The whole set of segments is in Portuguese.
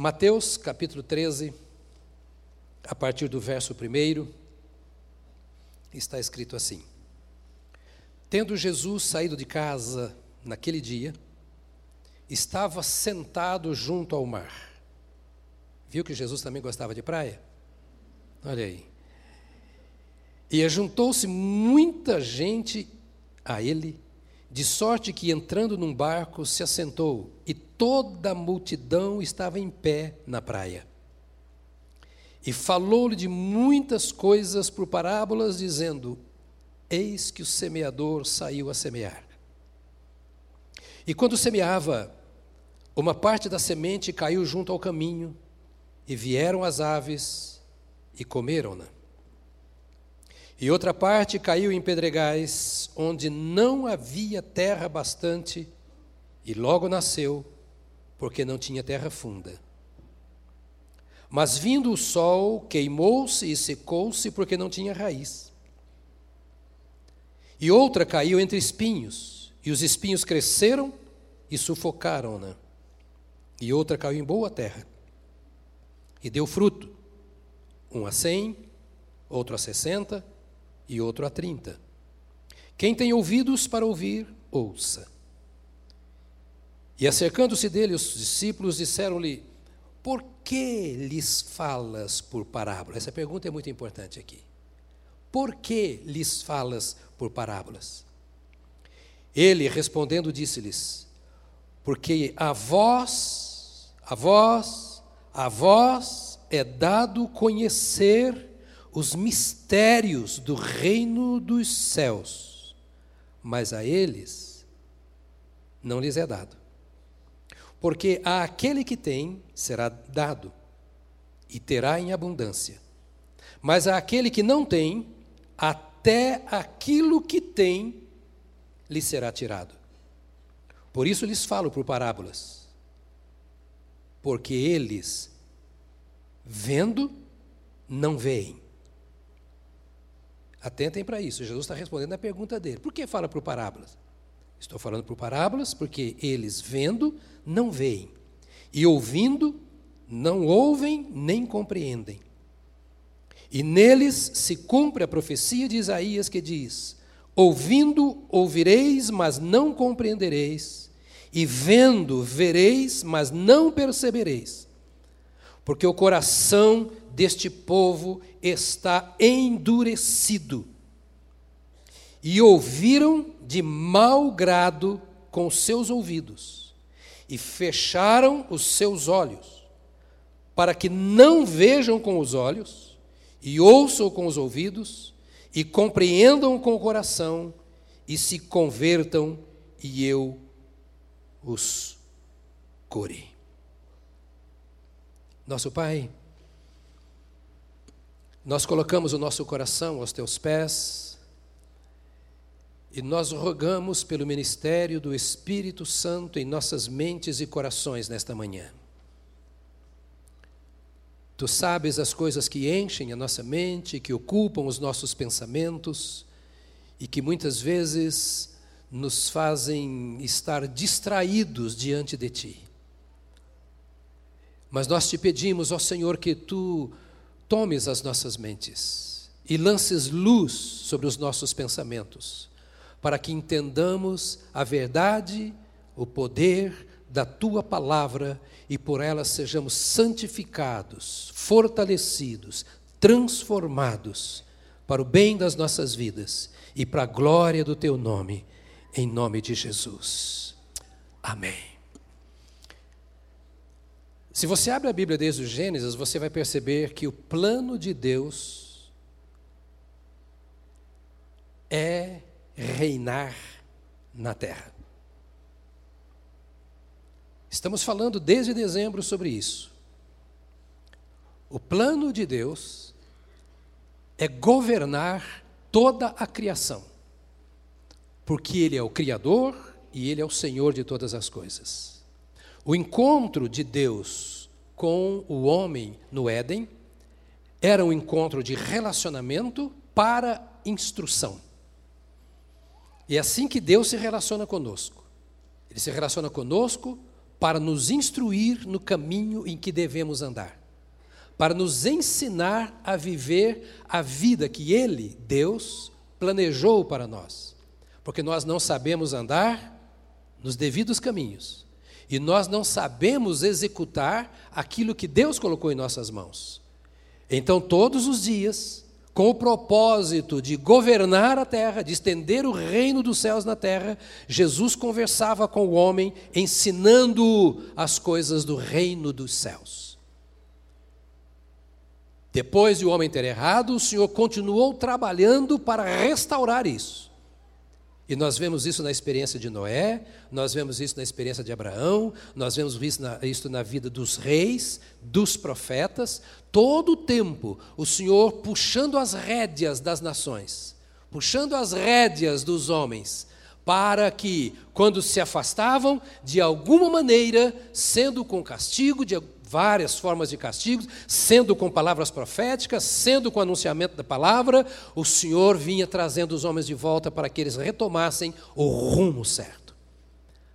Mateus capítulo 13, a partir do verso 1, está escrito assim: Tendo Jesus saído de casa naquele dia, estava sentado junto ao mar. Viu que Jesus também gostava de praia? Olha aí. E ajuntou-se muita gente a ele, de sorte que entrando num barco se assentou, e toda a multidão estava em pé na praia. E falou-lhe de muitas coisas por parábolas, dizendo: Eis que o semeador saiu a semear. E quando semeava, uma parte da semente caiu junto ao caminho, e vieram as aves e comeram-na. E outra parte caiu em pedregais, onde não havia terra bastante, e logo nasceu, porque não tinha terra funda. Mas vindo o sol, queimou-se e secou-se, porque não tinha raiz. E outra caiu entre espinhos, e os espinhos cresceram e sufocaram-na. E outra caiu em boa terra, e deu fruto, um a cem, outro a sessenta e outro a trinta. Quem tem ouvidos para ouvir, ouça. E acercando-se dele, os discípulos disseram-lhe: Por que lhes falas por parábolas? Essa pergunta é muito importante aqui. Por que lhes falas por parábolas? Ele, respondendo, disse-lhes: Porque a vós, a vós, a vós é dado conhecer os mistérios do reino dos céus, mas a eles não lhes é dado. Porque a aquele que tem será dado, e terá em abundância. Mas a aquele que não tem, até aquilo que tem lhe será tirado. Por isso lhes falo por parábolas. Porque eles, vendo, não veem Atentem para isso. Jesus está respondendo a pergunta dele. Por que fala por parábolas? Estou falando por parábolas porque eles vendo não veem, e ouvindo não ouvem nem compreendem. E neles se cumpre a profecia de Isaías que diz: Ouvindo ouvireis, mas não compreendereis, e vendo vereis, mas não percebereis. Porque o coração deste povo está endurecido. E ouviram de mau grado com seus ouvidos, e fecharam os seus olhos, para que não vejam com os olhos, e ouçam com os ouvidos, e compreendam com o coração, e se convertam, e eu os curei. Nosso Pai, nós colocamos o nosso coração aos teus pés e nós rogamos pelo ministério do Espírito Santo em nossas mentes e corações nesta manhã. Tu sabes as coisas que enchem a nossa mente, que ocupam os nossos pensamentos e que muitas vezes nos fazem estar distraídos diante de Ti. Mas nós te pedimos, ó Senhor, que Tu tomes as nossas mentes e lances luz sobre os nossos pensamentos, para que entendamos a verdade, o poder da tua palavra e por ela sejamos santificados, fortalecidos, transformados para o bem das nossas vidas e para a glória do teu nome, em nome de Jesus. Amém. Se você abre a Bíblia desde o Gênesis, você vai perceber que o plano de Deus é reinar na terra. Estamos falando desde dezembro sobre isso. O plano de Deus é governar toda a criação, porque Ele é o Criador e Ele é o Senhor de todas as coisas. O encontro de Deus com o homem no Éden era um encontro de relacionamento para instrução. E é assim que Deus se relaciona conosco. Ele se relaciona conosco para nos instruir no caminho em que devemos andar, para nos ensinar a viver a vida que Ele, Deus, planejou para nós. Porque nós não sabemos andar nos devidos caminhos e nós não sabemos executar aquilo que Deus colocou em nossas mãos. Então, todos os dias, com o propósito de governar a terra, de estender o reino dos céus na terra, Jesus conversava com o homem, ensinando as coisas do reino dos céus. Depois de o homem ter errado, o Senhor continuou trabalhando para restaurar isso. E nós vemos isso na experiência de Noé, nós vemos isso na experiência de Abraão, nós vemos isso na, isso na vida dos reis, dos profetas. Todo o tempo, o Senhor puxando as rédeas das nações, puxando as rédeas dos homens, para que, quando se afastavam, de alguma maneira, sendo com castigo, de, várias formas de castigos, sendo com palavras proféticas, sendo com anunciamento da palavra, o Senhor vinha trazendo os homens de volta para que eles retomassem o rumo certo.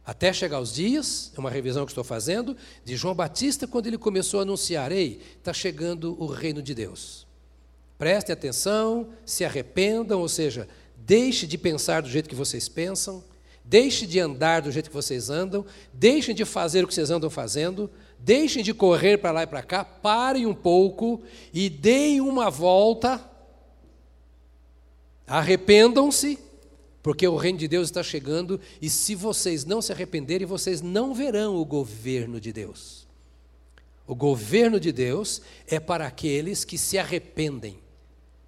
Até chegar os dias, é uma revisão que estou fazendo, de João Batista, quando ele começou a anunciar: Ei, está chegando o reino de Deus. Prestem atenção, se arrependam, ou seja, deixe de pensar do jeito que vocês pensam, deixe de andar do jeito que vocês andam, deixem de fazer o que vocês andam fazendo, Deixem de correr para lá e para cá, parem um pouco e deem uma volta. Arrependam-se, porque o reino de Deus está chegando e se vocês não se arrependerem, vocês não verão o governo de Deus. O governo de Deus é para aqueles que se arrependem.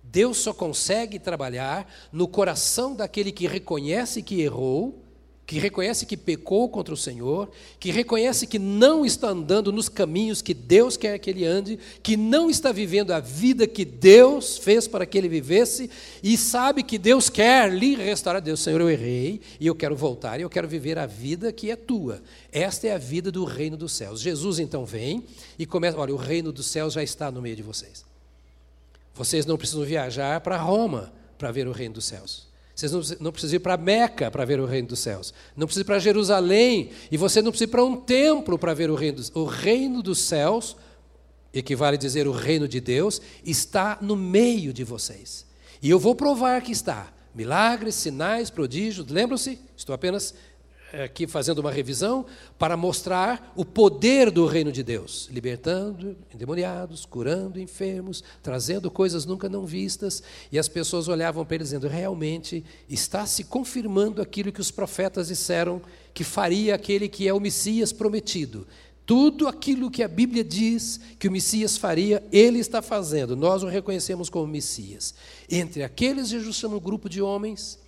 Deus só consegue trabalhar no coração daquele que reconhece que errou que reconhece que pecou contra o Senhor, que reconhece que não está andando nos caminhos que Deus quer que ele ande, que não está vivendo a vida que Deus fez para que ele vivesse, e sabe que Deus quer lhe restaurar. Deus, Senhor, eu errei e eu quero voltar e eu quero viver a vida que é tua. Esta é a vida do reino dos céus. Jesus então vem e começa: olha, o reino dos céus já está no meio de vocês. Vocês não precisam viajar para Roma para ver o reino dos céus. Vocês não, precisam ir para Meca para ver o reino dos céus. Não precisam ir para Jerusalém. E você não precisa ir para um templo para ver o reino dos O reino dos céus, equivale a dizer o reino de Deus, está no meio de vocês. E eu vou provar que está. Milagres, sinais, prodígios. Lembram-se? Estou apenas aqui fazendo uma revisão para mostrar o poder do reino de Deus, libertando endemoniados, curando enfermos, trazendo coisas nunca não vistas, e as pessoas olhavam para ele dizendo: realmente está se confirmando aquilo que os profetas disseram que faria aquele que é o Messias prometido. Tudo aquilo que a Bíblia diz que o Messias faria, ele está fazendo. Nós o reconhecemos como Messias. Entre aqueles, Jesus chama um grupo de homens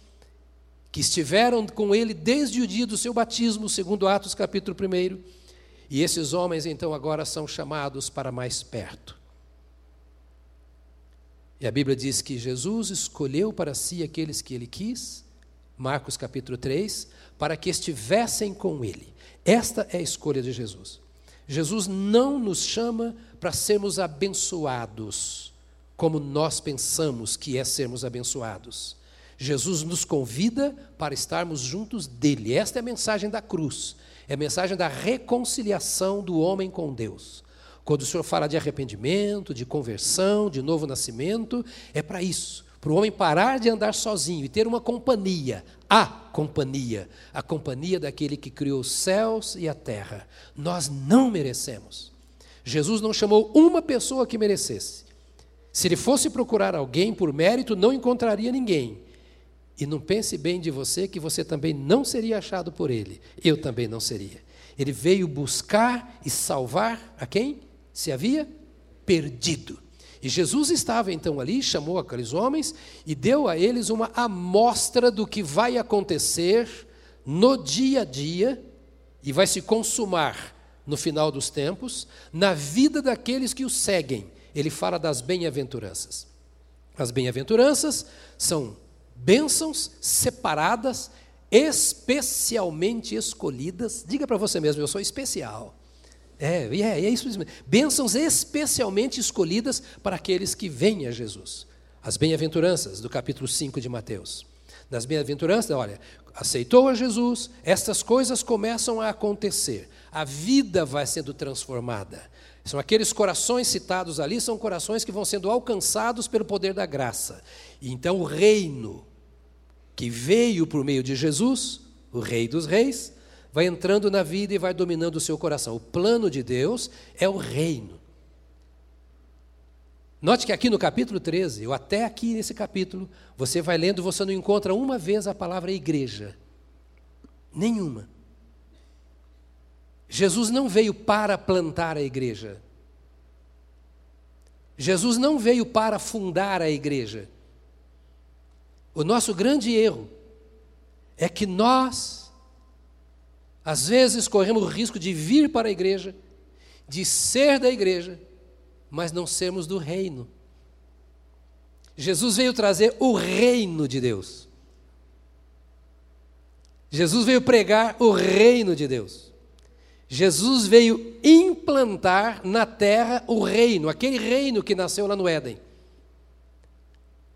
que estiveram com ele desde o dia do seu batismo, segundo Atos capítulo 1. E esses homens então agora são chamados para mais perto. E a Bíblia diz que Jesus escolheu para si aqueles que ele quis, Marcos capítulo 3, para que estivessem com ele. Esta é a escolha de Jesus. Jesus não nos chama para sermos abençoados, como nós pensamos que é sermos abençoados. Jesus nos convida para estarmos juntos dele. Esta é a mensagem da cruz. É a mensagem da reconciliação do homem com Deus. Quando o Senhor fala de arrependimento, de conversão, de novo nascimento, é para isso. Para o homem parar de andar sozinho e ter uma companhia, a companhia, a companhia daquele que criou os céus e a terra. Nós não merecemos. Jesus não chamou uma pessoa que merecesse. Se ele fosse procurar alguém por mérito, não encontraria ninguém. E não pense bem de você que você também não seria achado por ele. Eu também não seria. Ele veio buscar e salvar a quem se havia perdido. E Jesus estava então ali, chamou aqueles homens e deu a eles uma amostra do que vai acontecer no dia a dia e vai se consumar no final dos tempos, na vida daqueles que o seguem. Ele fala das bem-aventuranças. As bem-aventuranças são bênçãos separadas, especialmente escolhidas. Diga para você mesmo, eu sou especial. É, é, é isso mesmo. Bênçãos especialmente escolhidas para aqueles que vêm a Jesus. As bem-aventuranças do capítulo 5 de Mateus. nas bem-aventuranças, olha, aceitou a Jesus, estas coisas começam a acontecer. A vida vai sendo transformada. São aqueles corações citados ali, são corações que vão sendo alcançados pelo poder da graça. E então o reino que veio por meio de Jesus, o Rei dos Reis, vai entrando na vida e vai dominando o seu coração. O plano de Deus é o reino. Note que aqui no capítulo 13, ou até aqui nesse capítulo, você vai lendo, você não encontra uma vez a palavra igreja. Nenhuma. Jesus não veio para plantar a igreja. Jesus não veio para fundar a igreja. O nosso grande erro é que nós, às vezes, corremos o risco de vir para a igreja, de ser da igreja, mas não sermos do reino. Jesus veio trazer o reino de Deus. Jesus veio pregar o reino de Deus. Jesus veio implantar na terra o reino, aquele reino que nasceu lá no Éden.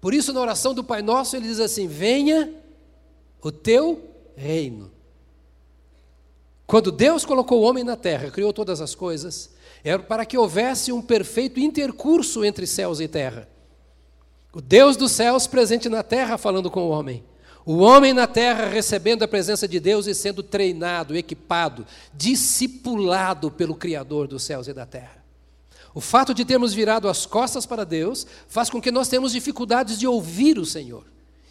Por isso, na oração do Pai Nosso, ele diz assim: Venha o teu reino. Quando Deus colocou o homem na terra, criou todas as coisas, era para que houvesse um perfeito intercurso entre céus e terra. O Deus dos céus presente na terra falando com o homem. O homem na terra recebendo a presença de Deus e sendo treinado, equipado, discipulado pelo Criador dos céus e da terra. O fato de termos virado as costas para Deus faz com que nós tenhamos dificuldades de ouvir o Senhor.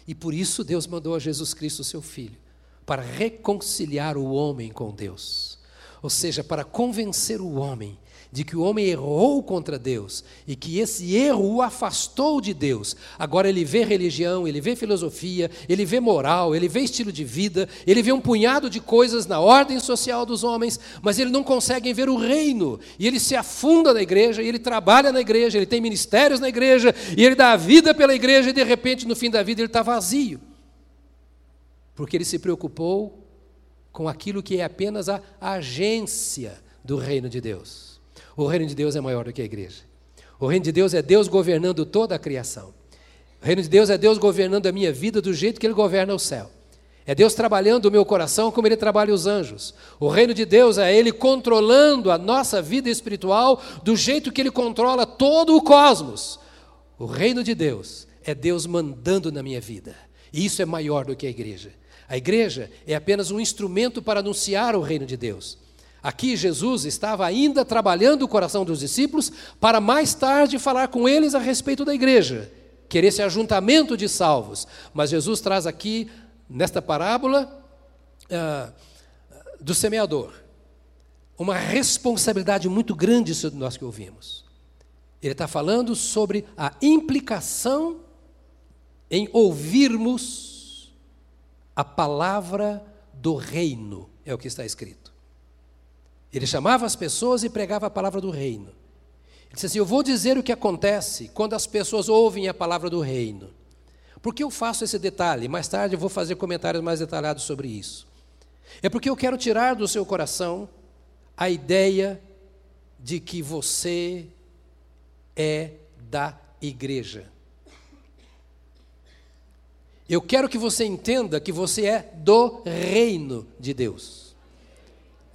E por isso Deus mandou a Jesus Cristo, seu Filho, para reconciliar o homem com Deus. Ou seja, para convencer o homem de que o homem errou contra Deus e que esse erro o afastou de Deus. Agora ele vê religião, ele vê filosofia, ele vê moral, ele vê estilo de vida, ele vê um punhado de coisas na ordem social dos homens, mas ele não consegue ver o reino. E ele se afunda na igreja, e ele trabalha na igreja, ele tem ministérios na igreja, e ele dá a vida pela igreja, e de repente, no fim da vida, ele está vazio. Porque ele se preocupou com aquilo que é apenas a agência do reino de Deus. O reino de Deus é maior do que a igreja. O reino de Deus é Deus governando toda a criação. O reino de Deus é Deus governando a minha vida do jeito que Ele governa o céu. É Deus trabalhando o meu coração como Ele trabalha os anjos. O reino de Deus é Ele controlando a nossa vida espiritual do jeito que Ele controla todo o cosmos. O reino de Deus é Deus mandando na minha vida. E isso é maior do que a igreja. A igreja é apenas um instrumento para anunciar o reino de Deus. Aqui Jesus estava ainda trabalhando o coração dos discípulos para mais tarde falar com eles a respeito da igreja, querer esse ajuntamento de salvos. Mas Jesus traz aqui, nesta parábola ah, do semeador, uma responsabilidade muito grande sobre nós que ouvimos. Ele está falando sobre a implicação em ouvirmos a palavra do reino, é o que está escrito. Ele chamava as pessoas e pregava a palavra do reino. Ele disse assim: Eu vou dizer o que acontece quando as pessoas ouvem a palavra do reino. Por que eu faço esse detalhe? Mais tarde eu vou fazer comentários mais detalhados sobre isso. É porque eu quero tirar do seu coração a ideia de que você é da igreja. Eu quero que você entenda que você é do reino de Deus.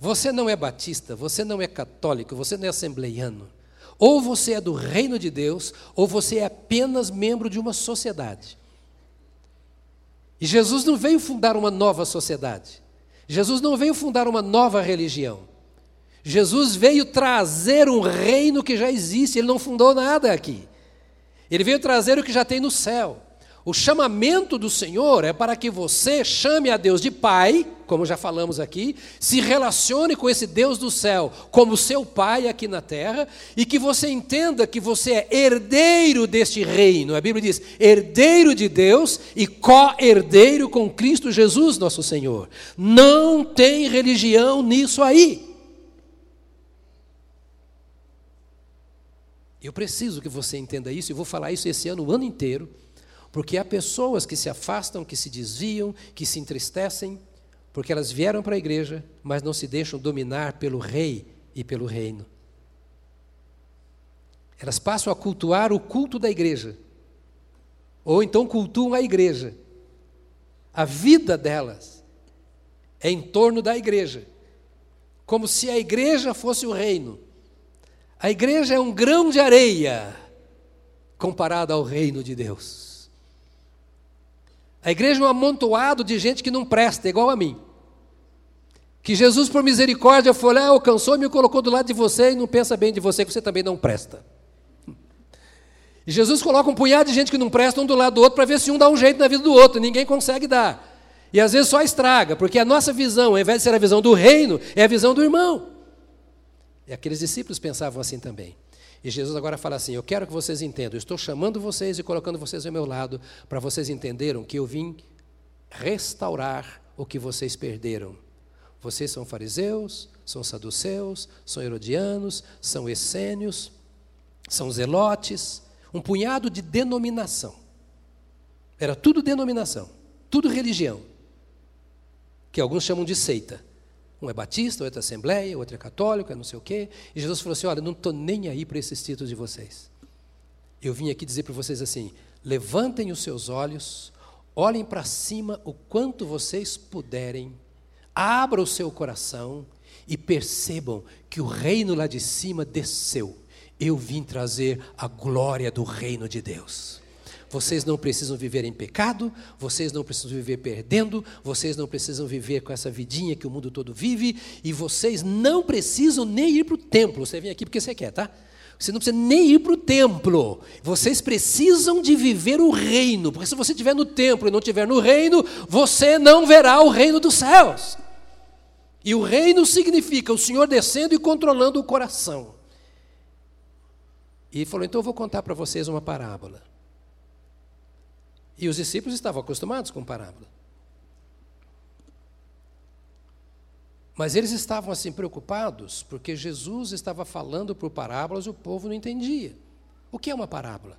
Você não é batista, você não é católico, você não é assembleiano. Ou você é do reino de Deus, ou você é apenas membro de uma sociedade. E Jesus não veio fundar uma nova sociedade. Jesus não veio fundar uma nova religião. Jesus veio trazer um reino que já existe, ele não fundou nada aqui. Ele veio trazer o que já tem no céu. O chamamento do Senhor é para que você chame a Deus de Pai, como já falamos aqui, se relacione com esse Deus do céu como seu Pai aqui na terra, e que você entenda que você é herdeiro deste reino. A Bíblia diz: herdeiro de Deus e co-herdeiro com Cristo Jesus, nosso Senhor. Não tem religião nisso aí. Eu preciso que você entenda isso, e vou falar isso esse ano, o ano inteiro porque há pessoas que se afastam, que se desviam, que se entristecem, porque elas vieram para a igreja, mas não se deixam dominar pelo rei e pelo reino. Elas passam a cultuar o culto da igreja, ou então cultuam a igreja, A vida delas é em torno da igreja, como se a igreja fosse o reino. A igreja é um grão de areia comparada ao reino de Deus. A igreja é um amontoado de gente que não presta, igual a mim. Que Jesus, por misericórdia, foi lá, alcançou e me colocou do lado de você e não pensa bem de você, que você também não presta. E Jesus coloca um punhado de gente que não presta um do lado do outro para ver se um dá um jeito na vida do outro, ninguém consegue dar. E às vezes só estraga, porque a nossa visão, ao invés de ser a visão do reino, é a visão do irmão. E aqueles discípulos pensavam assim também. E Jesus agora fala assim: Eu quero que vocês entendam, eu estou chamando vocês e colocando vocês ao meu lado, para vocês entenderem que eu vim restaurar o que vocês perderam. Vocês são fariseus, são saduceus, são herodianos, são essênios, são zelotes, um punhado de denominação. Era tudo denominação, tudo religião, que alguns chamam de seita. Um é batista, outro é assembleia, outro é católico, é não sei o quê. E Jesus falou assim: Olha, não estou nem aí para esses títulos de vocês. Eu vim aqui dizer para vocês assim: levantem os seus olhos, olhem para cima o quanto vocês puderem, abra o seu coração e percebam que o reino lá de cima desceu. Eu vim trazer a glória do reino de Deus. Vocês não precisam viver em pecado, vocês não precisam viver perdendo, vocês não precisam viver com essa vidinha que o mundo todo vive, e vocês não precisam nem ir para o templo. Você vem aqui porque você quer, tá? Você não precisa nem ir para o templo. Vocês precisam de viver o reino, porque se você estiver no templo e não estiver no reino, você não verá o reino dos céus. E o reino significa o Senhor descendo e controlando o coração. E falou: então eu vou contar para vocês uma parábola. E os discípulos estavam acostumados com parábola. Mas eles estavam assim preocupados porque Jesus estava falando por parábolas e o povo não entendia. O que é uma parábola?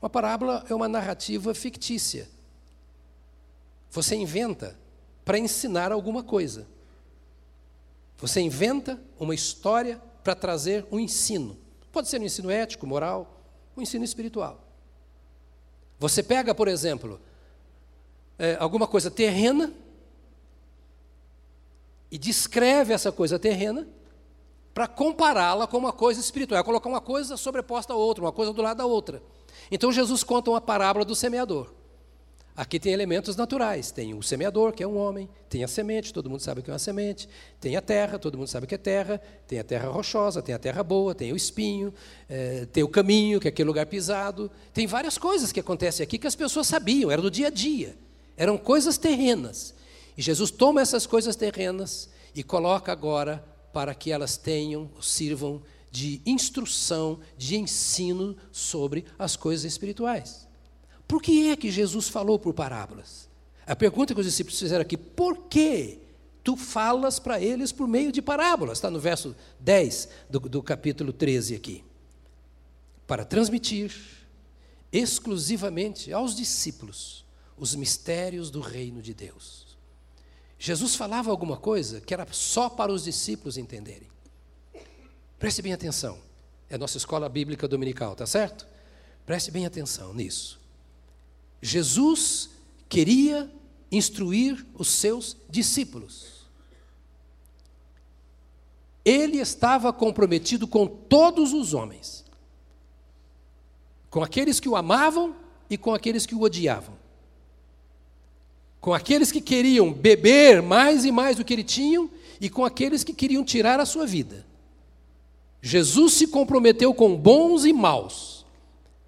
Uma parábola é uma narrativa fictícia. Você inventa para ensinar alguma coisa. Você inventa uma história para trazer um ensino. Pode ser um ensino ético, moral, um ensino espiritual. Você pega, por exemplo, é, alguma coisa terrena e descreve essa coisa terrena para compará-la com uma coisa espiritual, é colocar uma coisa sobreposta a outra, uma coisa do lado da outra. Então Jesus conta uma parábola do semeador. Aqui tem elementos naturais. Tem o semeador, que é um homem, tem a semente, todo mundo sabe o que é uma semente, tem a terra, todo mundo sabe o que é terra, tem a terra rochosa, tem a terra boa, tem o espinho, é, tem o caminho, que é aquele lugar pisado. Tem várias coisas que acontecem aqui que as pessoas sabiam, era do dia a dia. Eram coisas terrenas. E Jesus toma essas coisas terrenas e coloca agora para que elas tenham, sirvam de instrução, de ensino sobre as coisas espirituais. Por que é que Jesus falou por parábolas? A pergunta que os discípulos fizeram aqui, por que tu falas para eles por meio de parábolas? Está no verso 10 do, do capítulo 13 aqui. Para transmitir exclusivamente aos discípulos os mistérios do reino de Deus. Jesus falava alguma coisa que era só para os discípulos entenderem. Preste bem atenção. É nossa escola bíblica dominical, tá certo? Preste bem atenção nisso. Jesus queria instruir os seus discípulos. Ele estava comprometido com todos os homens, com aqueles que o amavam e com aqueles que o odiavam, com aqueles que queriam beber mais e mais do que ele tinha e com aqueles que queriam tirar a sua vida. Jesus se comprometeu com bons e maus.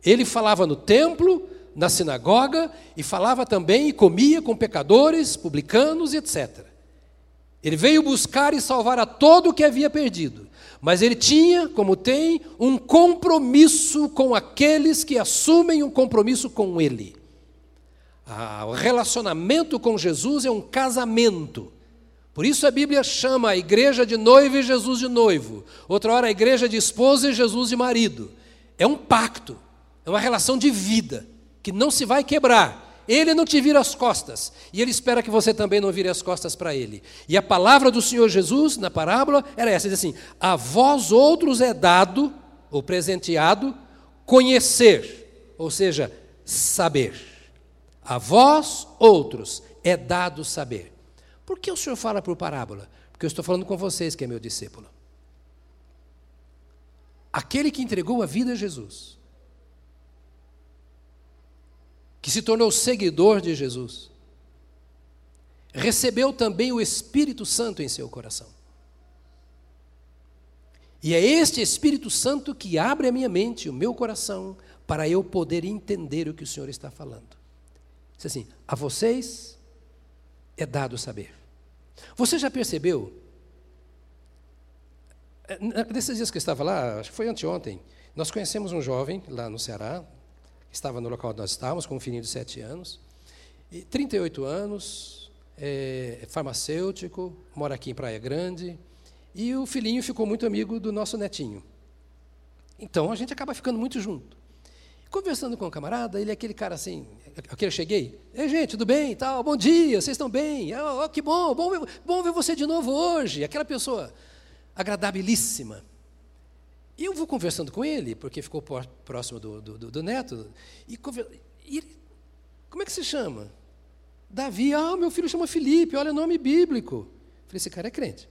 Ele falava no templo, na sinagoga e falava também e comia com pecadores, publicanos etc. Ele veio buscar e salvar a todo o que havia perdido, mas ele tinha, como tem, um compromisso com aqueles que assumem um compromisso com ele. Ah, o relacionamento com Jesus é um casamento. Por isso a Bíblia chama a igreja de noivo e Jesus de noivo. Outra hora a igreja de esposa e Jesus de marido. É um pacto, é uma relação de vida que não se vai quebrar. Ele não te vira as costas, e ele espera que você também não vire as costas para ele. E a palavra do Senhor Jesus, na parábola, era essa: diz assim: A vós outros é dado, ou presenteado, conhecer, ou seja, saber. A vós, outros, é dado saber. Por que o Senhor fala por parábola? Porque eu estou falando com vocês que é meu discípulo. Aquele que entregou a vida a Jesus, que se tornou seguidor de Jesus, recebeu também o Espírito Santo em seu coração. E é este Espírito Santo que abre a minha mente, o meu coração, para eu poder entender o que o Senhor está falando. Diz assim: a vocês é dado saber. Você já percebeu? Nesses dias que eu estava lá, acho que foi anteontem, nós conhecemos um jovem lá no Ceará, estava no local onde nós estávamos, um de 7 anos, e 38 anos, é farmacêutico, mora aqui em Praia Grande, e o filhinho ficou muito amigo do nosso netinho. Então a gente acaba ficando muito junto. Conversando com o camarada, ele é aquele cara assim, aqui eu cheguei, ei gente, tudo bem tal, bom dia, vocês estão bem? Oh, que bom, bom bom ver você de novo hoje. Aquela pessoa agradabilíssima. E eu vou conversando com ele, porque ficou próximo do, do, do neto, e, e ele, como é que se chama? Davi, ah, meu filho chama Felipe, olha o nome bíblico. falei, esse cara é crente.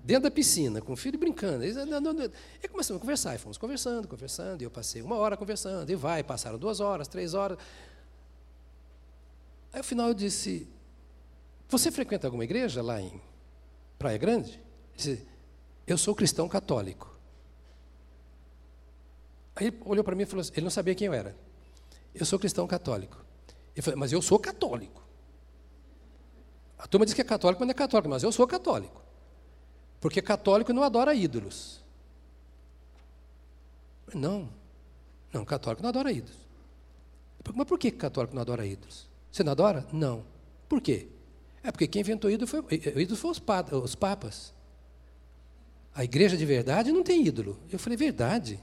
Dentro da piscina, com o filho brincando. E começamos a conversar, e fomos conversando, conversando, e eu passei uma hora conversando, e vai, passaram duas horas, três horas. Aí, no final, eu disse, você frequenta alguma igreja lá em Praia Grande? Ele disse, eu sou cristão católico. Aí ele olhou para mim e falou assim, ele não sabia quem eu era. Eu sou cristão católico. Eu falei, mas eu sou católico. A turma diz que é católico, mas não é católico, mas eu sou católico. Porque católico não adora ídolos. Não, não, católico não adora ídolos. Mas por que católico não adora ídolos? Você não adora? Não. Por quê? É porque quem inventou ídolo foi, ídolo foi os papas. A igreja de verdade não tem ídolo. Eu falei, verdade.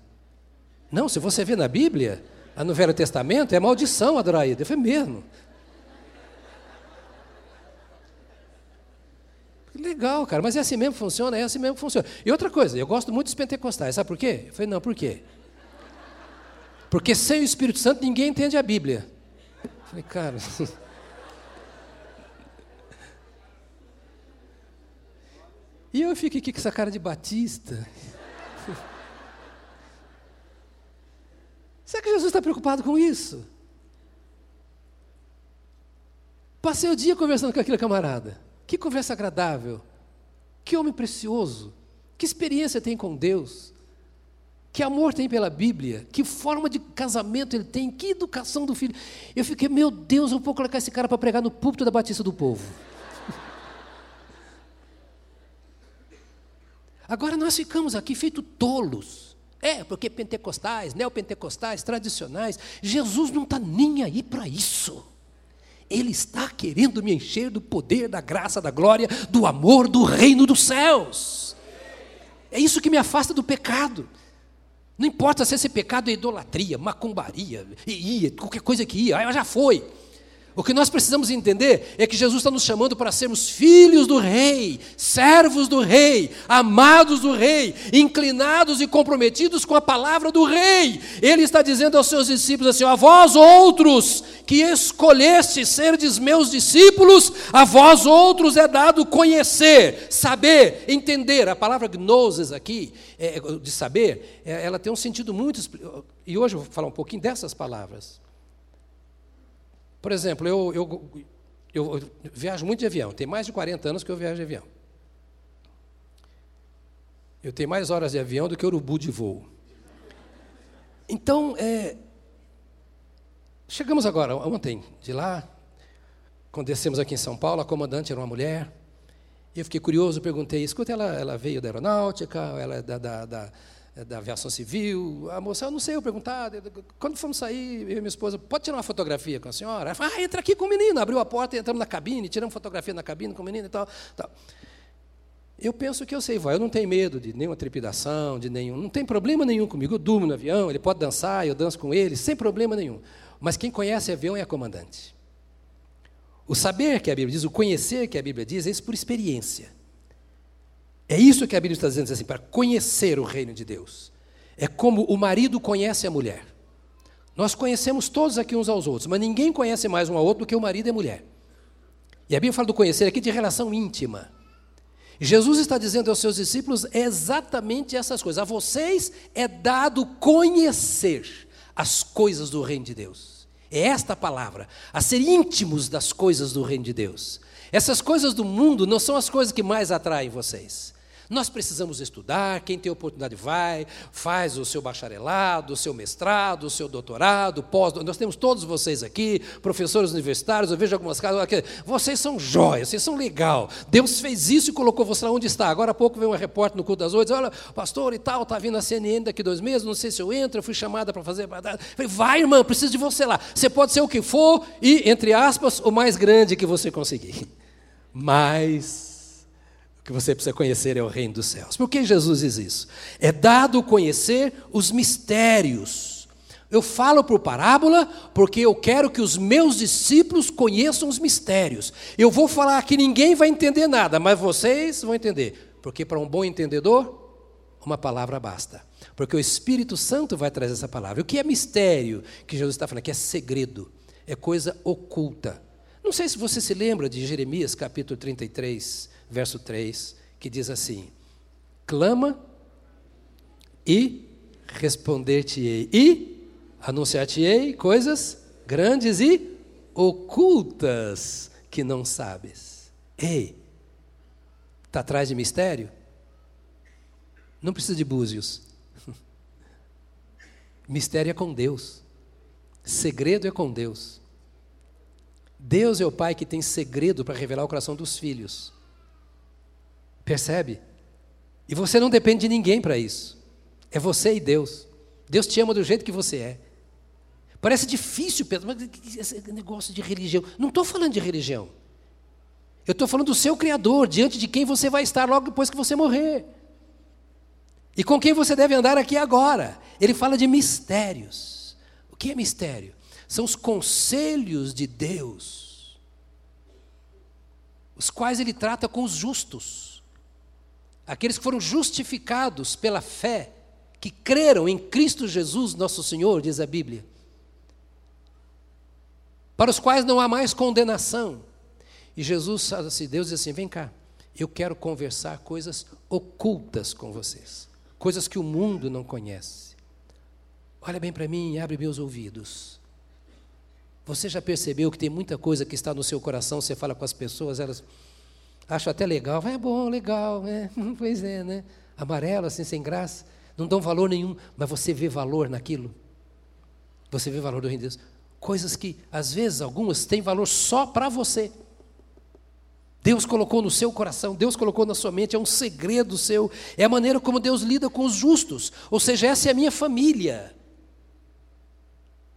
Não, se você vê na Bíblia, no Velho Testamento, é maldição adorar ídolo. Eu falei, mesmo. Legal, cara, mas é assim mesmo que funciona? É assim mesmo que funciona. E outra coisa, eu gosto muito dos pentecostais, sabe por quê? Eu falei, não, por quê? Porque sem o Espírito Santo ninguém entende a Bíblia. Eu falei, cara. E eu fico aqui com essa cara de batista. Será que Jesus está preocupado com isso? Passei o dia conversando com aquele camarada. Que conversa agradável. Que homem precioso. Que experiência tem com Deus. Que amor tem pela Bíblia. Que forma de casamento ele tem. Que educação do filho. Eu fiquei, meu Deus, eu vou colocar esse cara para pregar no púlpito da Batista do Povo. Agora nós ficamos aqui feito tolos. É, porque pentecostais, neopentecostais, tradicionais, Jesus não está nem aí para isso. Ele está querendo me encher do poder, da graça, da glória, do amor, do reino dos céus. É isso que me afasta do pecado. Não importa se esse pecado é idolatria, macumbaria, ia, qualquer coisa que ia, já foi. O que nós precisamos entender é que Jesus está nos chamando para sermos filhos do Rei, servos do Rei, amados do Rei, inclinados e comprometidos com a palavra do Rei. Ele está dizendo aos seus discípulos assim: a vós outros que escolheste serdes meus discípulos, a vós outros é dado conhecer, saber, entender. A palavra gnosis aqui, é, de saber, é, ela tem um sentido muito. E hoje eu vou falar um pouquinho dessas palavras. Por exemplo, eu, eu, eu, viajo muito de avião, tem mais de 40 anos que eu viajo de avião. Eu tenho mais horas de avião do que urubu de voo. Então, é, chegamos agora, ontem, de lá, quando descemos aqui em São Paulo, a comandante era uma mulher. E eu fiquei curioso, perguntei, escuta, ela, ela veio da aeronáutica, ela é da, da, da da aviação civil. A moça, eu não sei, eu perguntar. Quando fomos sair, eu e minha esposa, pode tirar uma fotografia com a senhora? Ela falou, ah, entra aqui com o menino. Abriu a porta, entramos na cabine, tiramos fotografia na cabine com o menino e tal. tal. Eu penso que eu sei, vai, eu não tenho medo de nenhuma trepidação, de nenhum. Não tem problema nenhum comigo. Eu durmo no avião, ele pode dançar, eu danço com ele, sem problema nenhum. Mas quem conhece avião é a comandante. O saber que a Bíblia diz, o conhecer que a Bíblia diz, é isso por experiência. É isso que a Bíblia está dizendo assim, para conhecer o reino de Deus. É como o marido conhece a mulher. Nós conhecemos todos aqui uns aos outros, mas ninguém conhece mais um ao outro do que o marido e a mulher. E a Bíblia fala do conhecer aqui de relação íntima. Jesus está dizendo aos seus discípulos exatamente essas coisas. A vocês é dado conhecer as coisas do reino de Deus. É esta palavra, a ser íntimos das coisas do reino de Deus. Essas coisas do mundo não são as coisas que mais atraem vocês. Nós precisamos estudar, quem tem oportunidade vai, faz o seu bacharelado, o seu mestrado, o seu doutorado, pós Nós temos todos vocês aqui, professores universitários, eu vejo algumas casas, vocês são jóias, vocês são legal. Deus fez isso e colocou você lá onde está. Agora há pouco veio um repórter no culto das oito, olha, pastor e tal, está vindo a CNN daqui dois meses, não sei se eu entro, eu fui chamada para fazer. Falei, vai, irmã, preciso de você lá. Você pode ser o que for e, entre aspas, o mais grande que você conseguir. Mas o que você precisa conhecer é o reino dos céus. Por que Jesus diz isso? É dado conhecer os mistérios. Eu falo por parábola porque eu quero que os meus discípulos conheçam os mistérios. Eu vou falar que ninguém vai entender nada, mas vocês vão entender. Porque para um bom entendedor, uma palavra basta. Porque o Espírito Santo vai trazer essa palavra. O que é mistério que Jesus está falando? Que é segredo, é coisa oculta. Não sei se você se lembra de Jeremias capítulo 33, verso 3, que diz assim: Clama e responder-te-ei, e anunciar-te-ei coisas grandes e ocultas que não sabes. Ei, está atrás de mistério? Não precisa de búzios. Mistério é com Deus. Segredo é com Deus. Deus é o Pai que tem segredo para revelar o coração dos filhos. Percebe? E você não depende de ninguém para isso. É você e Deus. Deus te ama do jeito que você é. Parece difícil, Pedro, mas esse negócio de religião. Não estou falando de religião. Eu estou falando do seu Criador, diante de quem você vai estar logo depois que você morrer. E com quem você deve andar aqui agora. Ele fala de mistérios. O que é mistério? São os conselhos de Deus, os quais ele trata com os justos aqueles que foram justificados pela fé, que creram em Cristo Jesus, nosso Senhor, diz a Bíblia, para os quais não há mais condenação. E Jesus, assim, Deus diz assim: vem cá, eu quero conversar coisas ocultas com vocês, coisas que o mundo não conhece. Olha bem para mim e abre meus ouvidos. Você já percebeu que tem muita coisa que está no seu coração, você fala com as pessoas, elas Acho até legal. É bom, legal. É. Pois é, né? Amarelo, assim, sem graça. Não dão valor nenhum, mas você vê valor naquilo. Você vê valor do reino de Deus. Coisas que, às vezes, algumas têm valor só para você. Deus colocou no seu coração, Deus colocou na sua mente, é um segredo seu, é a maneira como Deus lida com os justos. Ou seja, essa é a minha família.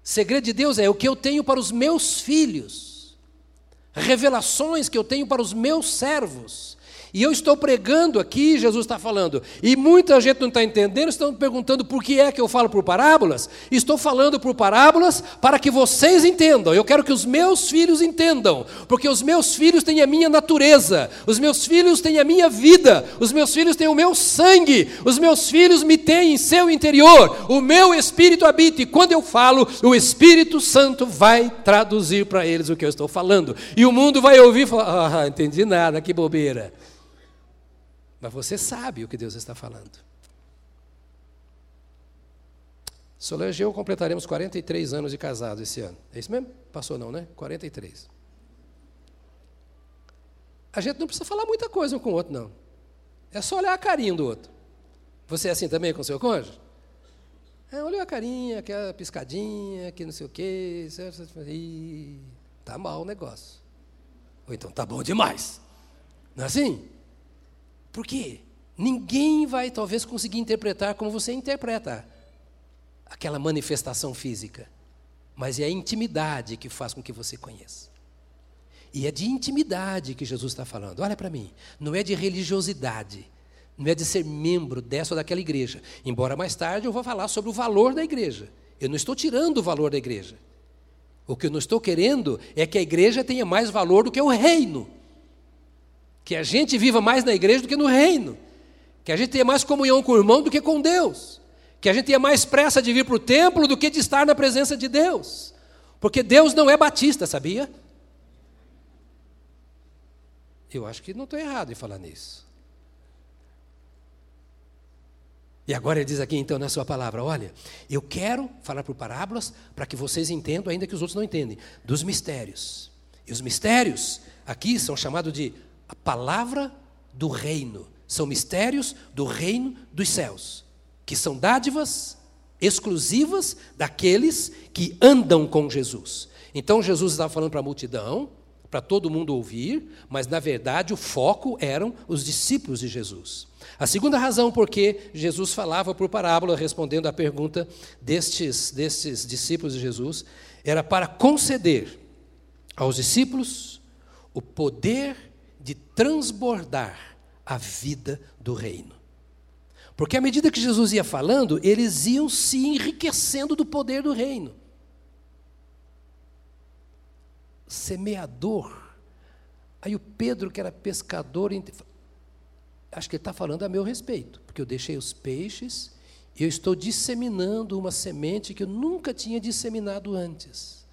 Segredo de Deus é o que eu tenho para os meus filhos revelações que eu tenho para os meus servos. E eu estou pregando aqui, Jesus está falando, e muita gente não está entendendo, estão perguntando por que é que eu falo por parábolas. Estou falando por parábolas para que vocês entendam. Eu quero que os meus filhos entendam, porque os meus filhos têm a minha natureza, os meus filhos têm a minha vida, os meus filhos têm o meu sangue, os meus filhos me têm em seu interior, o meu espírito habita, e quando eu falo, o Espírito Santo vai traduzir para eles o que eu estou falando. E o mundo vai ouvir e falar: ah, entendi nada, que bobeira. Mas você sabe o que Deus está falando. Solange e eu completaremos 43 anos de casado esse ano. É isso mesmo? Passou não, né? 43. A gente não precisa falar muita coisa um com o outro, não. É só olhar a carinha do outro. Você é assim também com o seu cônjuge? É, olhou a carinha, aquela piscadinha, que não sei o quê. Ih, tá mal o negócio. Ou então tá bom demais. Não é assim? Por quê? Ninguém vai talvez conseguir interpretar como você interpreta aquela manifestação física, mas é a intimidade que faz com que você conheça. E é de intimidade que Jesus está falando. Olha para mim, não é de religiosidade, não é de ser membro dessa ou daquela igreja. Embora mais tarde eu vou falar sobre o valor da igreja. Eu não estou tirando o valor da igreja. O que eu não estou querendo é que a igreja tenha mais valor do que o reino. Que a gente viva mais na igreja do que no reino. Que a gente tenha mais comunhão com o irmão do que com Deus. que a gente tinha mais pressa de vir para o templo do que de estar na presença de Deus. Porque Deus não é batista, sabia? Eu acho que não estou errado em falar nisso. E agora ele diz aqui, então, na sua palavra: olha, eu quero falar por parábolas para que vocês entendam, ainda que os outros não entendem, dos mistérios. E os mistérios aqui são chamados de a palavra do reino. São mistérios do reino dos céus, que são dádivas exclusivas daqueles que andam com Jesus. Então Jesus estava falando para a multidão, para todo mundo ouvir, mas na verdade o foco eram os discípulos de Jesus. A segunda razão por que Jesus falava por parábola, respondendo à pergunta destes, destes discípulos de Jesus, era para conceder aos discípulos o poder de transbordar a vida do reino. Porque à medida que Jesus ia falando, eles iam se enriquecendo do poder do reino. Semeador. Aí o Pedro, que era pescador, acho que ele está falando a meu respeito, porque eu deixei os peixes e eu estou disseminando uma semente que eu nunca tinha disseminado antes.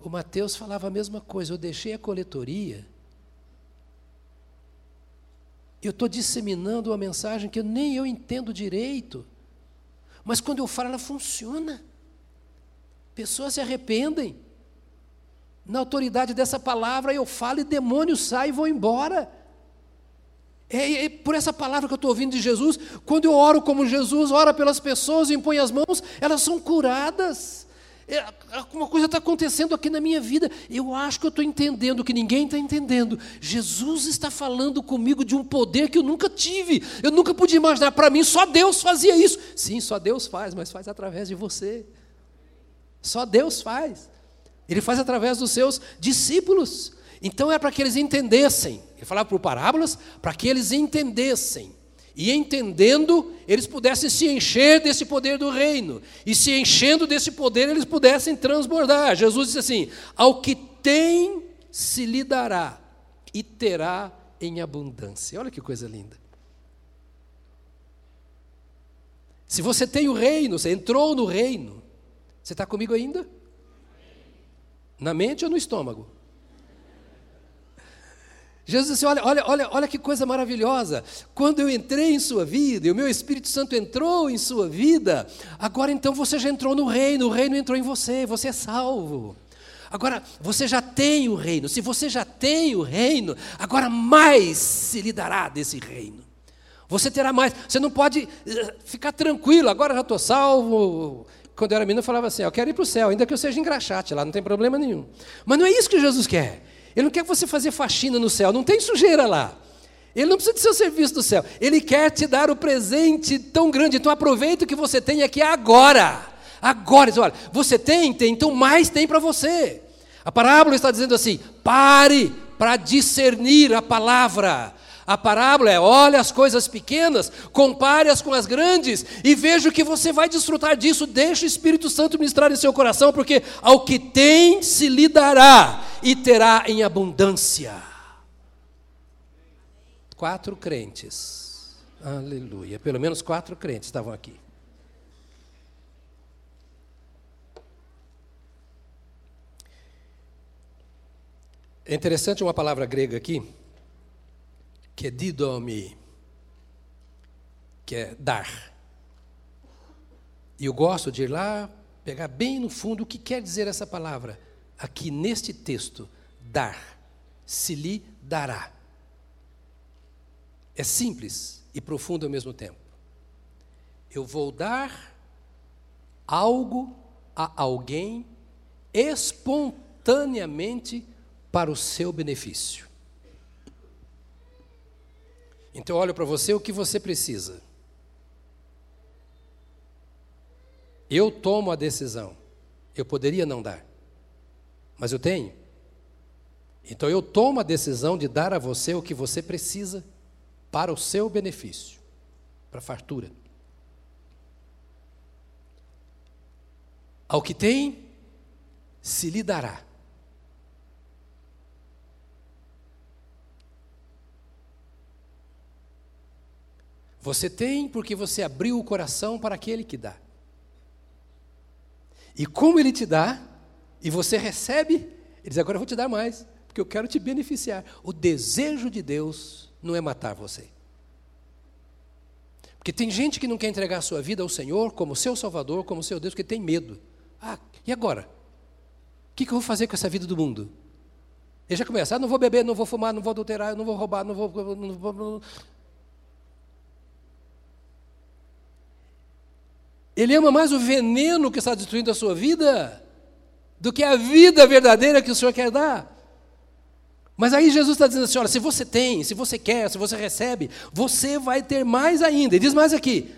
O Mateus falava a mesma coisa, eu deixei a coletoria eu estou disseminando uma mensagem que nem eu entendo direito, mas quando eu falo, ela funciona. Pessoas se arrependem. Na autoridade dessa palavra, eu falo e demônios saem e vão embora. É, é, por essa palavra que eu estou ouvindo de Jesus, quando eu oro como Jesus, ora pelas pessoas e impõe as mãos, elas são curadas. É, uma coisa está acontecendo aqui na minha vida. Eu acho que eu estou entendendo que ninguém está entendendo. Jesus está falando comigo de um poder que eu nunca tive. Eu nunca podia imaginar. Para mim, só Deus fazia isso. Sim, só Deus faz, mas faz através de você. Só Deus faz. Ele faz através dos seus discípulos. Então é para que eles entendessem. Ele falava por parábolas para que eles entendessem e entendendo, eles pudessem se encher desse poder do reino, e se enchendo desse poder, eles pudessem transbordar. Jesus disse assim: Ao que tem, se lhe dará, e terá em abundância. Olha que coisa linda. Se você tem o reino, você entrou no reino, você está comigo ainda? Na mente ou no estômago? Jesus disse: olha, olha, olha, olha que coisa maravilhosa. Quando eu entrei em sua vida, e o meu Espírito Santo entrou em sua vida, agora então você já entrou no reino, o reino entrou em você, você é salvo. Agora, você já tem o reino. Se você já tem o reino, agora mais se lhe dará desse reino. Você terá mais. Você não pode eh, ficar tranquilo, agora já estou salvo. Quando eu era menino, eu falava assim: eu quero ir para o céu, ainda que eu seja engraxate lá, não tem problema nenhum. Mas não é isso que Jesus quer. Ele não quer você fazer faxina no céu, não tem sujeira lá. Ele não precisa do seu serviço do céu. Ele quer te dar o presente tão grande. Então aproveita o que você tem aqui agora. Agora, olha, você tem, tem, então mais tem para você. A parábola está dizendo assim: pare para discernir a palavra. A parábola é: olha as coisas pequenas, compare-as com as grandes e veja que você vai desfrutar disso. Deixe o Espírito Santo ministrar em seu coração, porque ao que tem se lhe dará e terá em abundância. Quatro crentes, aleluia, pelo menos quatro crentes estavam aqui. É interessante uma palavra grega aqui, que é didomi, que é dar. E eu gosto de ir lá, pegar bem no fundo o que quer dizer essa palavra. Aqui neste texto, dar, se lhe dará. É simples e profundo ao mesmo tempo. Eu vou dar algo a alguém espontaneamente para o seu benefício. Então eu olho para você o que você precisa. Eu tomo a decisão. Eu poderia não dar, mas eu tenho. Então eu tomo a decisão de dar a você o que você precisa para o seu benefício, para a fartura. Ao que tem, se lhe dará. Você tem porque você abriu o coração para aquele que dá. E como ele te dá, e você recebe, ele diz: Agora eu vou te dar mais, porque eu quero te beneficiar. O desejo de Deus não é matar você. Porque tem gente que não quer entregar a sua vida ao Senhor como seu Salvador, como seu Deus, porque tem medo. Ah, e agora? O que, eu vou fazer com essa vida do mundo? Ele já começa, ah, não vou beber, não vou fumar, não vou adulterar, não vou roubar, não vou. Não vou... Ele ama mais o veneno que está destruindo a sua vida do que a vida verdadeira que o Senhor quer dar. Mas aí Jesus está dizendo assim: olha, se você tem, se você quer, se você recebe, você vai ter mais ainda. E diz mais aqui: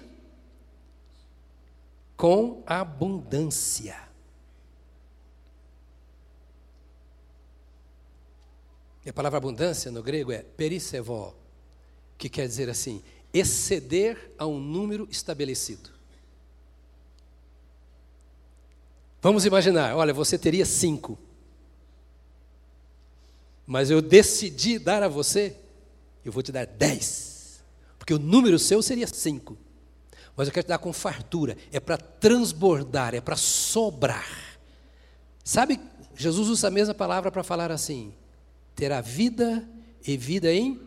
com abundância. E a palavra abundância no grego é perissevó, que quer dizer assim, exceder a um número estabelecido. Vamos imaginar, olha, você teria cinco mas eu decidi dar a você, eu vou te dar dez, porque o número seu seria cinco. Mas eu quero te dar com fartura, é para transbordar, é para sobrar. Sabe, Jesus usa a mesma palavra para falar assim: terá vida e vida em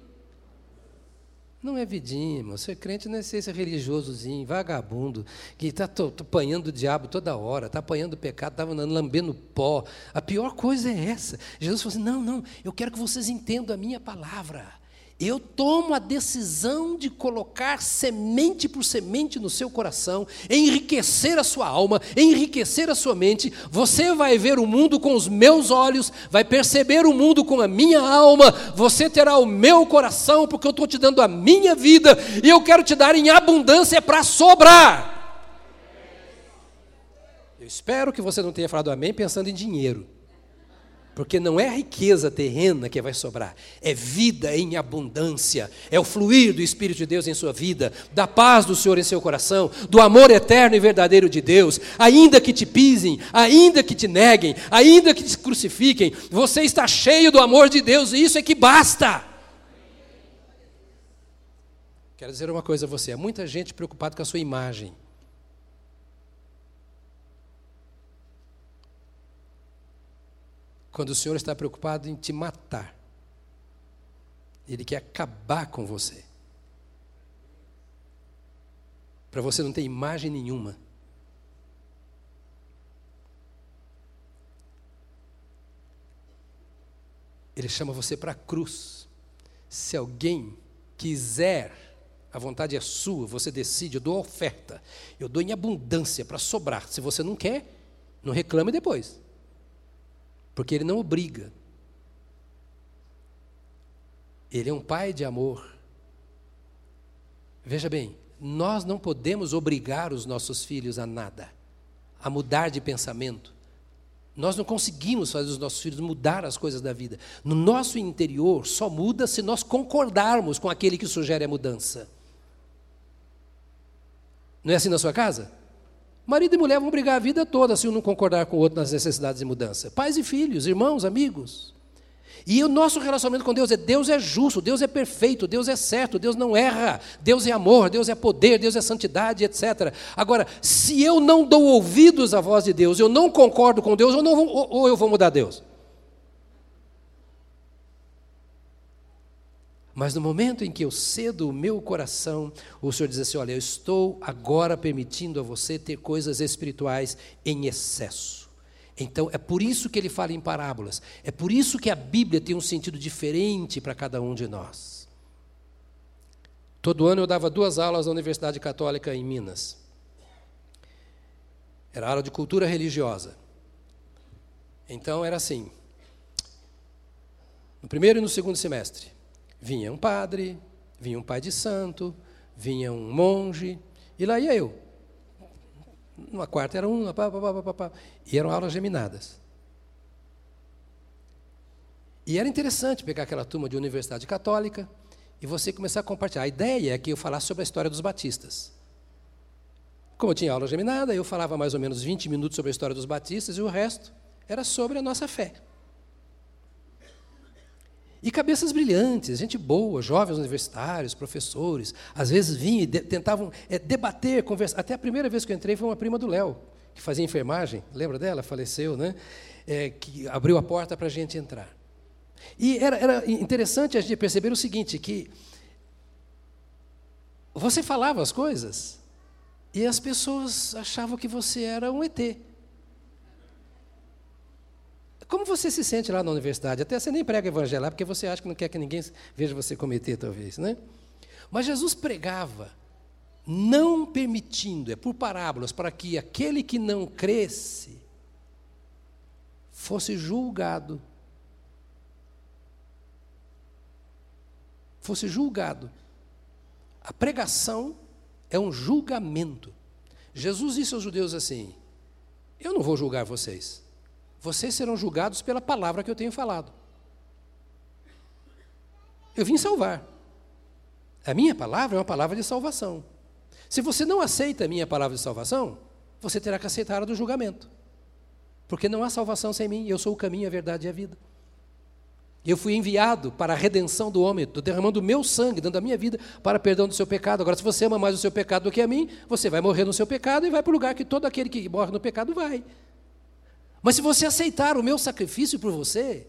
não é vidinha, irmão. Ser crente não é ser esse religiosozinho, vagabundo, que está apanhando o diabo toda hora, está apanhando o pecado, está lambendo pó. A pior coisa é essa. Jesus falou assim: não, não, eu quero que vocês entendam a minha palavra. Eu tomo a decisão de colocar semente por semente no seu coração, enriquecer a sua alma, enriquecer a sua mente. Você vai ver o mundo com os meus olhos, vai perceber o mundo com a minha alma. Você terá o meu coração, porque eu estou te dando a minha vida e eu quero te dar em abundância para sobrar. Eu espero que você não tenha falado amém pensando em dinheiro. Porque não é a riqueza terrena que vai sobrar, é vida em abundância, é o fluir do Espírito de Deus em sua vida, da paz do Senhor em seu coração, do amor eterno e verdadeiro de Deus. Ainda que te pisem, ainda que te neguem, ainda que te crucifiquem, você está cheio do amor de Deus e isso é que basta. Quero dizer uma coisa a você: há muita gente preocupada com a sua imagem. Quando o Senhor está preocupado em te matar. Ele quer acabar com você. Para você não ter imagem nenhuma. Ele chama você para a cruz. Se alguém quiser, a vontade é sua, você decide, eu dou oferta, eu dou em abundância para sobrar. Se você não quer, não reclame depois porque ele não obriga. Ele é um pai de amor. Veja bem, nós não podemos obrigar os nossos filhos a nada, a mudar de pensamento. Nós não conseguimos fazer os nossos filhos mudar as coisas da vida. No nosso interior só muda se nós concordarmos com aquele que sugere a mudança. Não é assim na sua casa? Marido e mulher vão brigar a vida toda se um não concordar com o outro nas necessidades de mudança. Pais e filhos, irmãos, amigos. E o nosso relacionamento com Deus é: Deus é justo, Deus é perfeito, Deus é certo, Deus não erra, Deus é amor, Deus é poder, Deus é santidade, etc. Agora, se eu não dou ouvidos à voz de Deus, eu não concordo com Deus, ou, não ou eu vou mudar Deus? Mas no momento em que eu cedo o meu coração, o Senhor diz assim: Olha, eu estou agora permitindo a você ter coisas espirituais em excesso. Então, é por isso que ele fala em parábolas. É por isso que a Bíblia tem um sentido diferente para cada um de nós. Todo ano eu dava duas aulas na Universidade Católica em Minas. Era aula de cultura religiosa. Então, era assim: no primeiro e no segundo semestre. Vinha um padre, vinha um pai de santo, vinha um monge, e lá ia eu. Uma quarta era uma, pá, pá, pá, pá, e eram aulas geminadas. E era interessante pegar aquela turma de universidade católica e você começar a compartilhar. A ideia é que eu falasse sobre a história dos batistas. Como eu tinha aula geminada, eu falava mais ou menos 20 minutos sobre a história dos batistas e o resto era sobre a nossa fé. E cabeças brilhantes, gente boa, jovens universitários, professores, às vezes vinham e de, tentavam é, debater, conversar. Até a primeira vez que eu entrei foi uma prima do Léo, que fazia enfermagem, lembra dela? Faleceu, né? É, que abriu a porta para a gente entrar. E era, era interessante a gente perceber o seguinte, que você falava as coisas e as pessoas achavam que você era um ET. Como você se sente lá na universidade? Até você nem prega evangelho lá, porque você acha que não quer que ninguém veja você cometer, talvez, né? Mas Jesus pregava, não permitindo, é por parábolas, para que aquele que não cresce fosse julgado. Fosse julgado. A pregação é um julgamento. Jesus disse aos judeus assim: Eu não vou julgar vocês vocês serão julgados pela palavra que eu tenho falado. Eu vim salvar. A minha palavra é uma palavra de salvação. Se você não aceita a minha palavra de salvação, você terá que aceitar a do julgamento. Porque não há salvação sem mim, eu sou o caminho, a verdade e a vida. Eu fui enviado para a redenção do homem, derramando o meu sangue, dando a minha vida para perdão do seu pecado. Agora, se você ama mais o seu pecado do que a mim, você vai morrer no seu pecado e vai para o lugar que todo aquele que morre no pecado vai. Mas se você aceitar o meu sacrifício por você,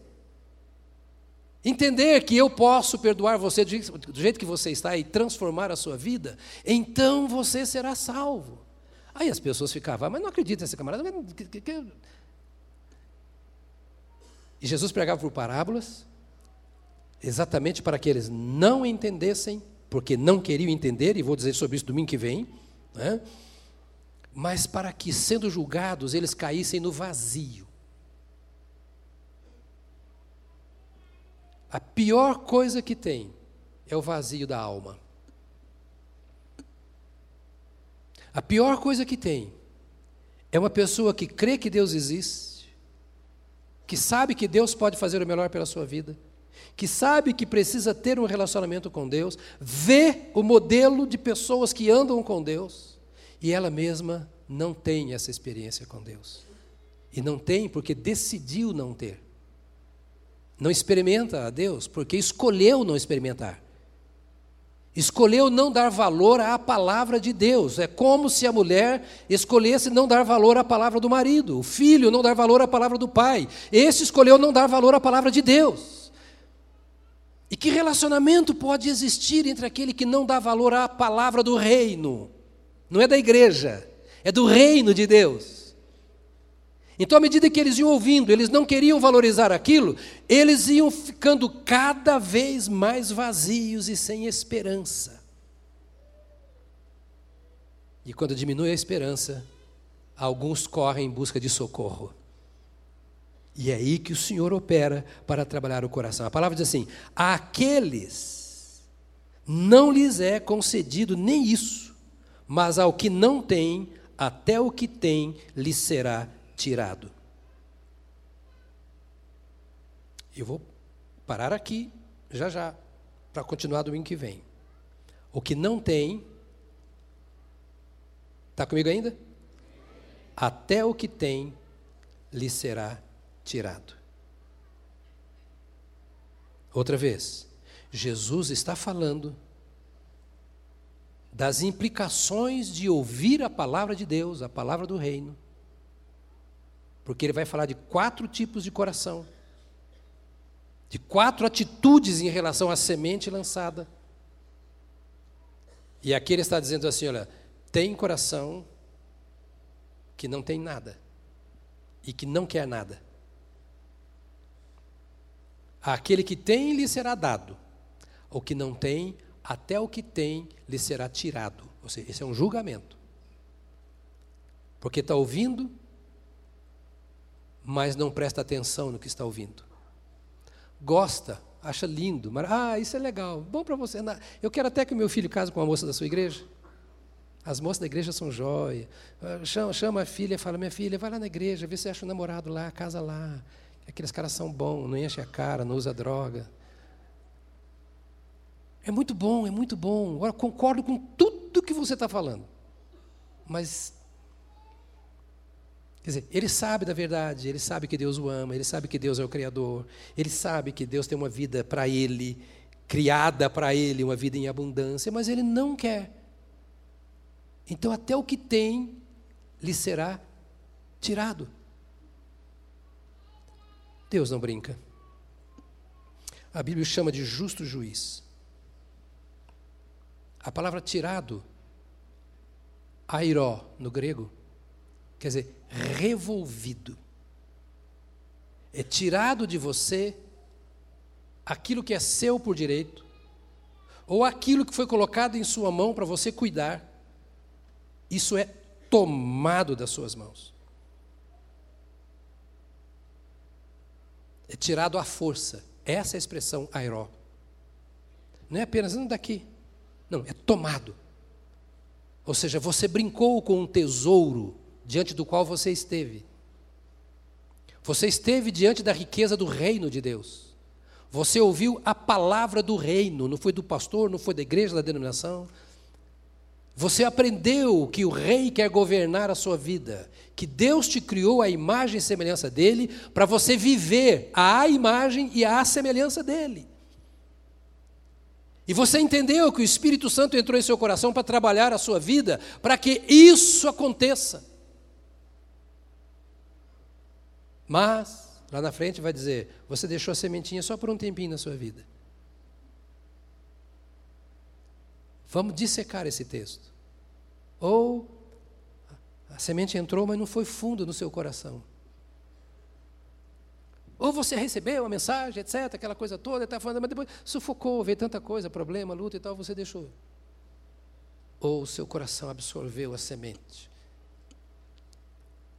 entender que eu posso perdoar você do jeito que você está e transformar a sua vida, então você será salvo. Aí as pessoas ficavam, mas não acredito nesse camarada. E Jesus pregava por parábolas, exatamente para que eles não entendessem, porque não queriam entender, e vou dizer sobre isso domingo que vem. Né? Mas para que, sendo julgados, eles caíssem no vazio. A pior coisa que tem é o vazio da alma. A pior coisa que tem é uma pessoa que crê que Deus existe, que sabe que Deus pode fazer o melhor pela sua vida, que sabe que precisa ter um relacionamento com Deus, vê o modelo de pessoas que andam com Deus e ela mesma não tem essa experiência com Deus. E não tem porque decidiu não ter. Não experimenta a Deus porque escolheu não experimentar. Escolheu não dar valor à palavra de Deus. É como se a mulher escolhesse não dar valor à palavra do marido, o filho não dar valor à palavra do pai. Esse escolheu não dar valor à palavra de Deus. E que relacionamento pode existir entre aquele que não dá valor à palavra do reino não é da igreja, é do reino de Deus. Então, à medida que eles iam ouvindo, eles não queriam valorizar aquilo, eles iam ficando cada vez mais vazios e sem esperança. E quando diminui a esperança, alguns correm em busca de socorro. E é aí que o Senhor opera para trabalhar o coração. A palavra diz assim: àqueles não lhes é concedido nem isso mas ao que não tem, até o que tem lhe será tirado. Eu vou parar aqui já já, para continuar domingo que vem. O que não tem, está comigo ainda? Até o que tem lhe será tirado. Outra vez, Jesus está falando das implicações de ouvir a palavra de Deus, a palavra do reino. Porque ele vai falar de quatro tipos de coração, de quatro atitudes em relação à semente lançada. E aqui ele está dizendo assim: olha, tem coração que não tem nada e que não quer nada. Aquele que tem lhe será dado, o que não tem até o que tem lhe será tirado. Ou seja, esse é um julgamento. Porque está ouvindo, mas não presta atenção no que está ouvindo. Gosta, acha lindo, mas ah, isso é legal, bom para você. Eu quero até que o meu filho case com uma moça da sua igreja. As moças da igreja são jóia. Ah, chama, chama a filha e fala: Minha filha, vai lá na igreja, vê se acha um namorado lá, casa lá. Aqueles caras são bons, não enche a cara, não usa droga. É muito bom, é muito bom. Agora, concordo com tudo que você está falando. Mas Quer dizer, ele sabe da verdade, ele sabe que Deus o ama, ele sabe que Deus é o Criador, ele sabe que Deus tem uma vida para ele, criada para ele, uma vida em abundância, mas ele não quer. Então, até o que tem lhe será tirado. Deus não brinca. A Bíblia chama de justo juiz. A palavra tirado, airó no grego, quer dizer revolvido. É tirado de você aquilo que é seu por direito, ou aquilo que foi colocado em sua mão para você cuidar. Isso é tomado das suas mãos. É tirado à força. Essa é a expressão airó. Não é apenas não daqui. Não, é tomado. Ou seja, você brincou com um tesouro diante do qual você esteve. Você esteve diante da riqueza do reino de Deus. Você ouviu a palavra do reino, não foi do pastor, não foi da igreja, da denominação. Você aprendeu que o rei quer governar a sua vida, que Deus te criou a imagem e semelhança dele, para você viver a imagem e a semelhança dele. E você entendeu que o Espírito Santo entrou em seu coração para trabalhar a sua vida, para que isso aconteça. Mas, lá na frente vai dizer: você deixou a sementinha só por um tempinho na sua vida. Vamos dissecar esse texto. Ou a semente entrou, mas não foi fundo no seu coração. Ou você recebeu a mensagem, etc., aquela coisa toda, está falando, mas depois sufocou, veio tanta coisa, problema, luta e tal, você deixou. Ou o seu coração absorveu a semente.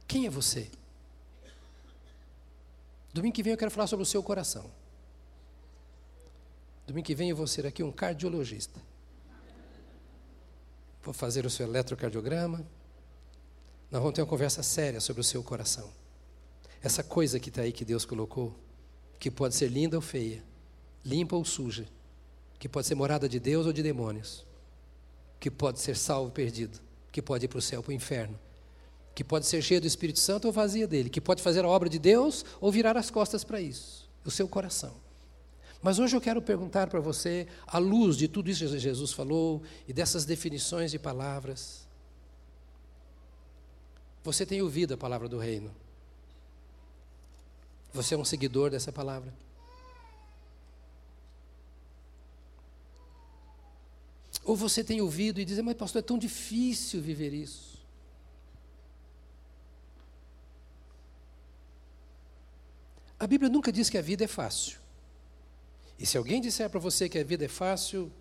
Quem é você? Domingo que vem eu quero falar sobre o seu coração. Domingo que vem eu vou ser aqui um cardiologista. Vou fazer o seu eletrocardiograma. Nós vamos ter uma conversa séria sobre o seu coração. Essa coisa que está aí que Deus colocou, que pode ser linda ou feia, limpa ou suja, que pode ser morada de Deus ou de demônios, que pode ser salvo ou perdido, que pode ir para o céu ou para o inferno, que pode ser cheia do Espírito Santo ou vazia dele, que pode fazer a obra de Deus ou virar as costas para isso, o seu coração. Mas hoje eu quero perguntar para você, à luz de tudo isso que Jesus falou e dessas definições de palavras, você tem ouvido a palavra do reino? Você é um seguidor dessa palavra? Ou você tem ouvido e diz, mas pastor, é tão difícil viver isso. A Bíblia nunca diz que a vida é fácil. E se alguém disser para você que a vida é fácil,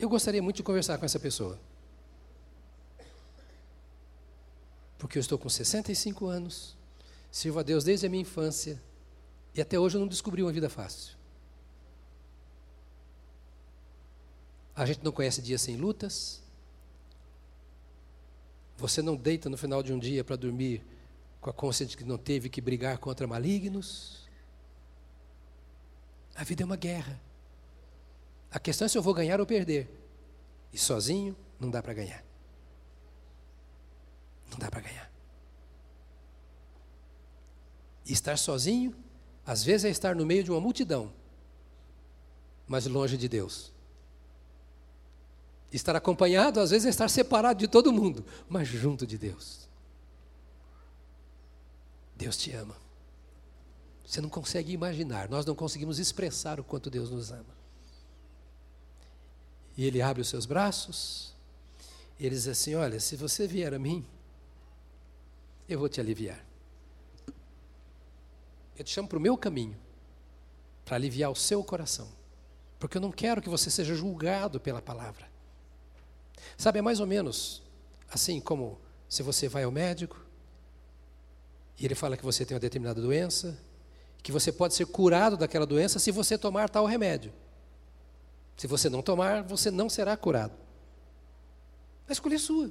eu gostaria muito de conversar com essa pessoa. Porque eu estou com 65 anos, sirvo a Deus desde a minha infância, e até hoje eu não descobri uma vida fácil. A gente não conhece dias sem lutas. Você não deita no final de um dia para dormir com a consciência de que não teve que brigar contra malignos. A vida é uma guerra. A questão é se eu vou ganhar ou perder. E sozinho não dá para ganhar. Não dá para ganhar. E estar sozinho, às vezes é estar no meio de uma multidão, mas longe de Deus. Estar acompanhado, às vezes, é estar separado de todo mundo, mas junto de Deus. Deus te ama. Você não consegue imaginar, nós não conseguimos expressar o quanto Deus nos ama. E Ele abre os seus braços, e Ele diz assim: Olha, se você vier a mim, eu vou te aliviar. Eu te chamo para o meu caminho, para aliviar o seu coração, porque eu não quero que você seja julgado pela palavra. Sabe, é mais ou menos assim como se você vai ao médico, e ele fala que você tem uma determinada doença, que você pode ser curado daquela doença se você tomar tal remédio. Se você não tomar, você não será curado. A escolha é sua.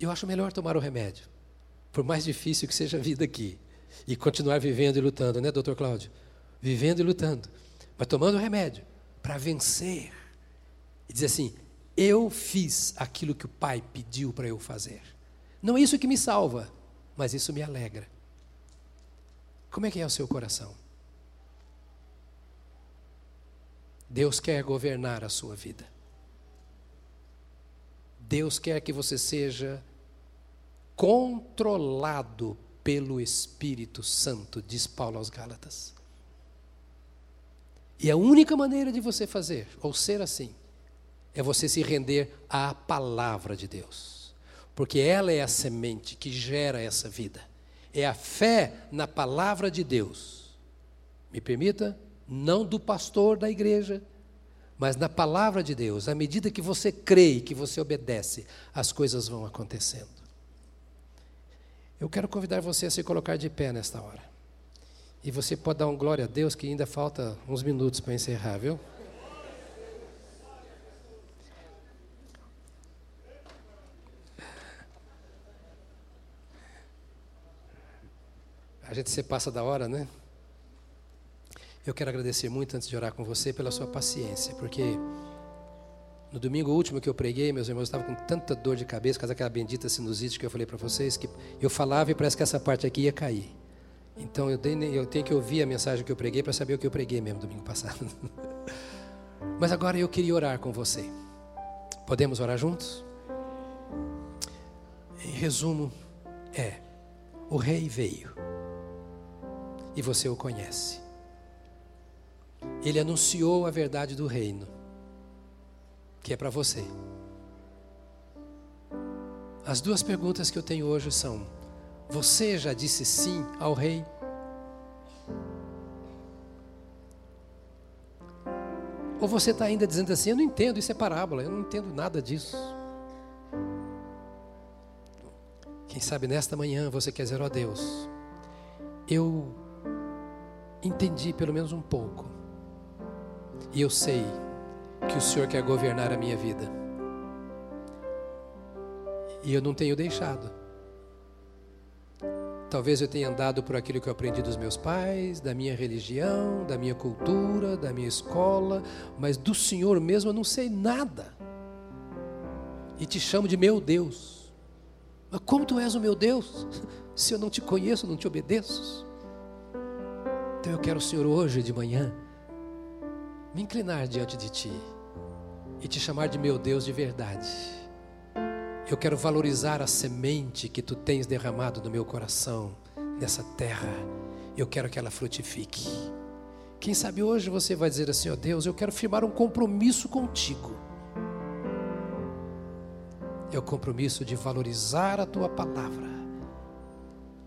Eu acho melhor tomar o remédio, por mais difícil que seja a vida aqui, e continuar vivendo e lutando, né, doutor Cláudio? Vivendo e lutando, mas tomando remédio para vencer e dizer assim: eu fiz aquilo que o Pai pediu para eu fazer. Não é isso que me salva, mas isso me alegra. Como é que é o seu coração? Deus quer governar a sua vida. Deus quer que você seja controlado pelo Espírito Santo, diz Paulo aos Gálatas. E a única maneira de você fazer, ou ser assim, é você se render à palavra de Deus. Porque ela é a semente que gera essa vida. É a fé na palavra de Deus. Me permita, não do pastor da igreja, mas na palavra de Deus. À medida que você crê e que você obedece, as coisas vão acontecendo. Eu quero convidar você a se colocar de pé nesta hora. E você pode dar um glória a Deus, que ainda falta uns minutos para encerrar, viu? A gente se passa da hora, né? Eu quero agradecer muito antes de orar com você pela sua paciência, porque no domingo último que eu preguei, meus irmãos, estavam com tanta dor de cabeça, causa daquela bendita sinusite que eu falei para vocês, que eu falava e parece que essa parte aqui ia cair. Então eu, eu tenho que ouvir a mensagem que eu preguei para saber o que eu preguei mesmo domingo passado. Mas agora eu queria orar com você. Podemos orar juntos? Em resumo, é: o rei veio e você o conhece. Ele anunciou a verdade do reino, que é para você. As duas perguntas que eu tenho hoje são: você já disse sim ao rei? Ou você está ainda dizendo assim: eu não entendo, isso é parábola, eu não entendo nada disso. Quem sabe nesta manhã você quer dizer, ó oh Deus, eu entendi pelo menos um pouco, e eu sei que o Senhor quer governar a minha vida, e eu não tenho deixado. Talvez eu tenha andado por aquilo que eu aprendi dos meus pais, da minha religião, da minha cultura, da minha escola, mas do Senhor mesmo eu não sei nada. E te chamo de meu Deus. Mas como tu és o meu Deus? Se eu não te conheço, não te obedeço. Então eu quero, Senhor, hoje de manhã, me inclinar diante de Ti e te chamar de meu Deus de verdade eu quero valorizar a semente que tu tens derramado no meu coração, nessa terra. Eu quero que ela frutifique. Quem sabe hoje você vai dizer assim: ó oh Deus, eu quero firmar um compromisso contigo. É o compromisso de valorizar a tua palavra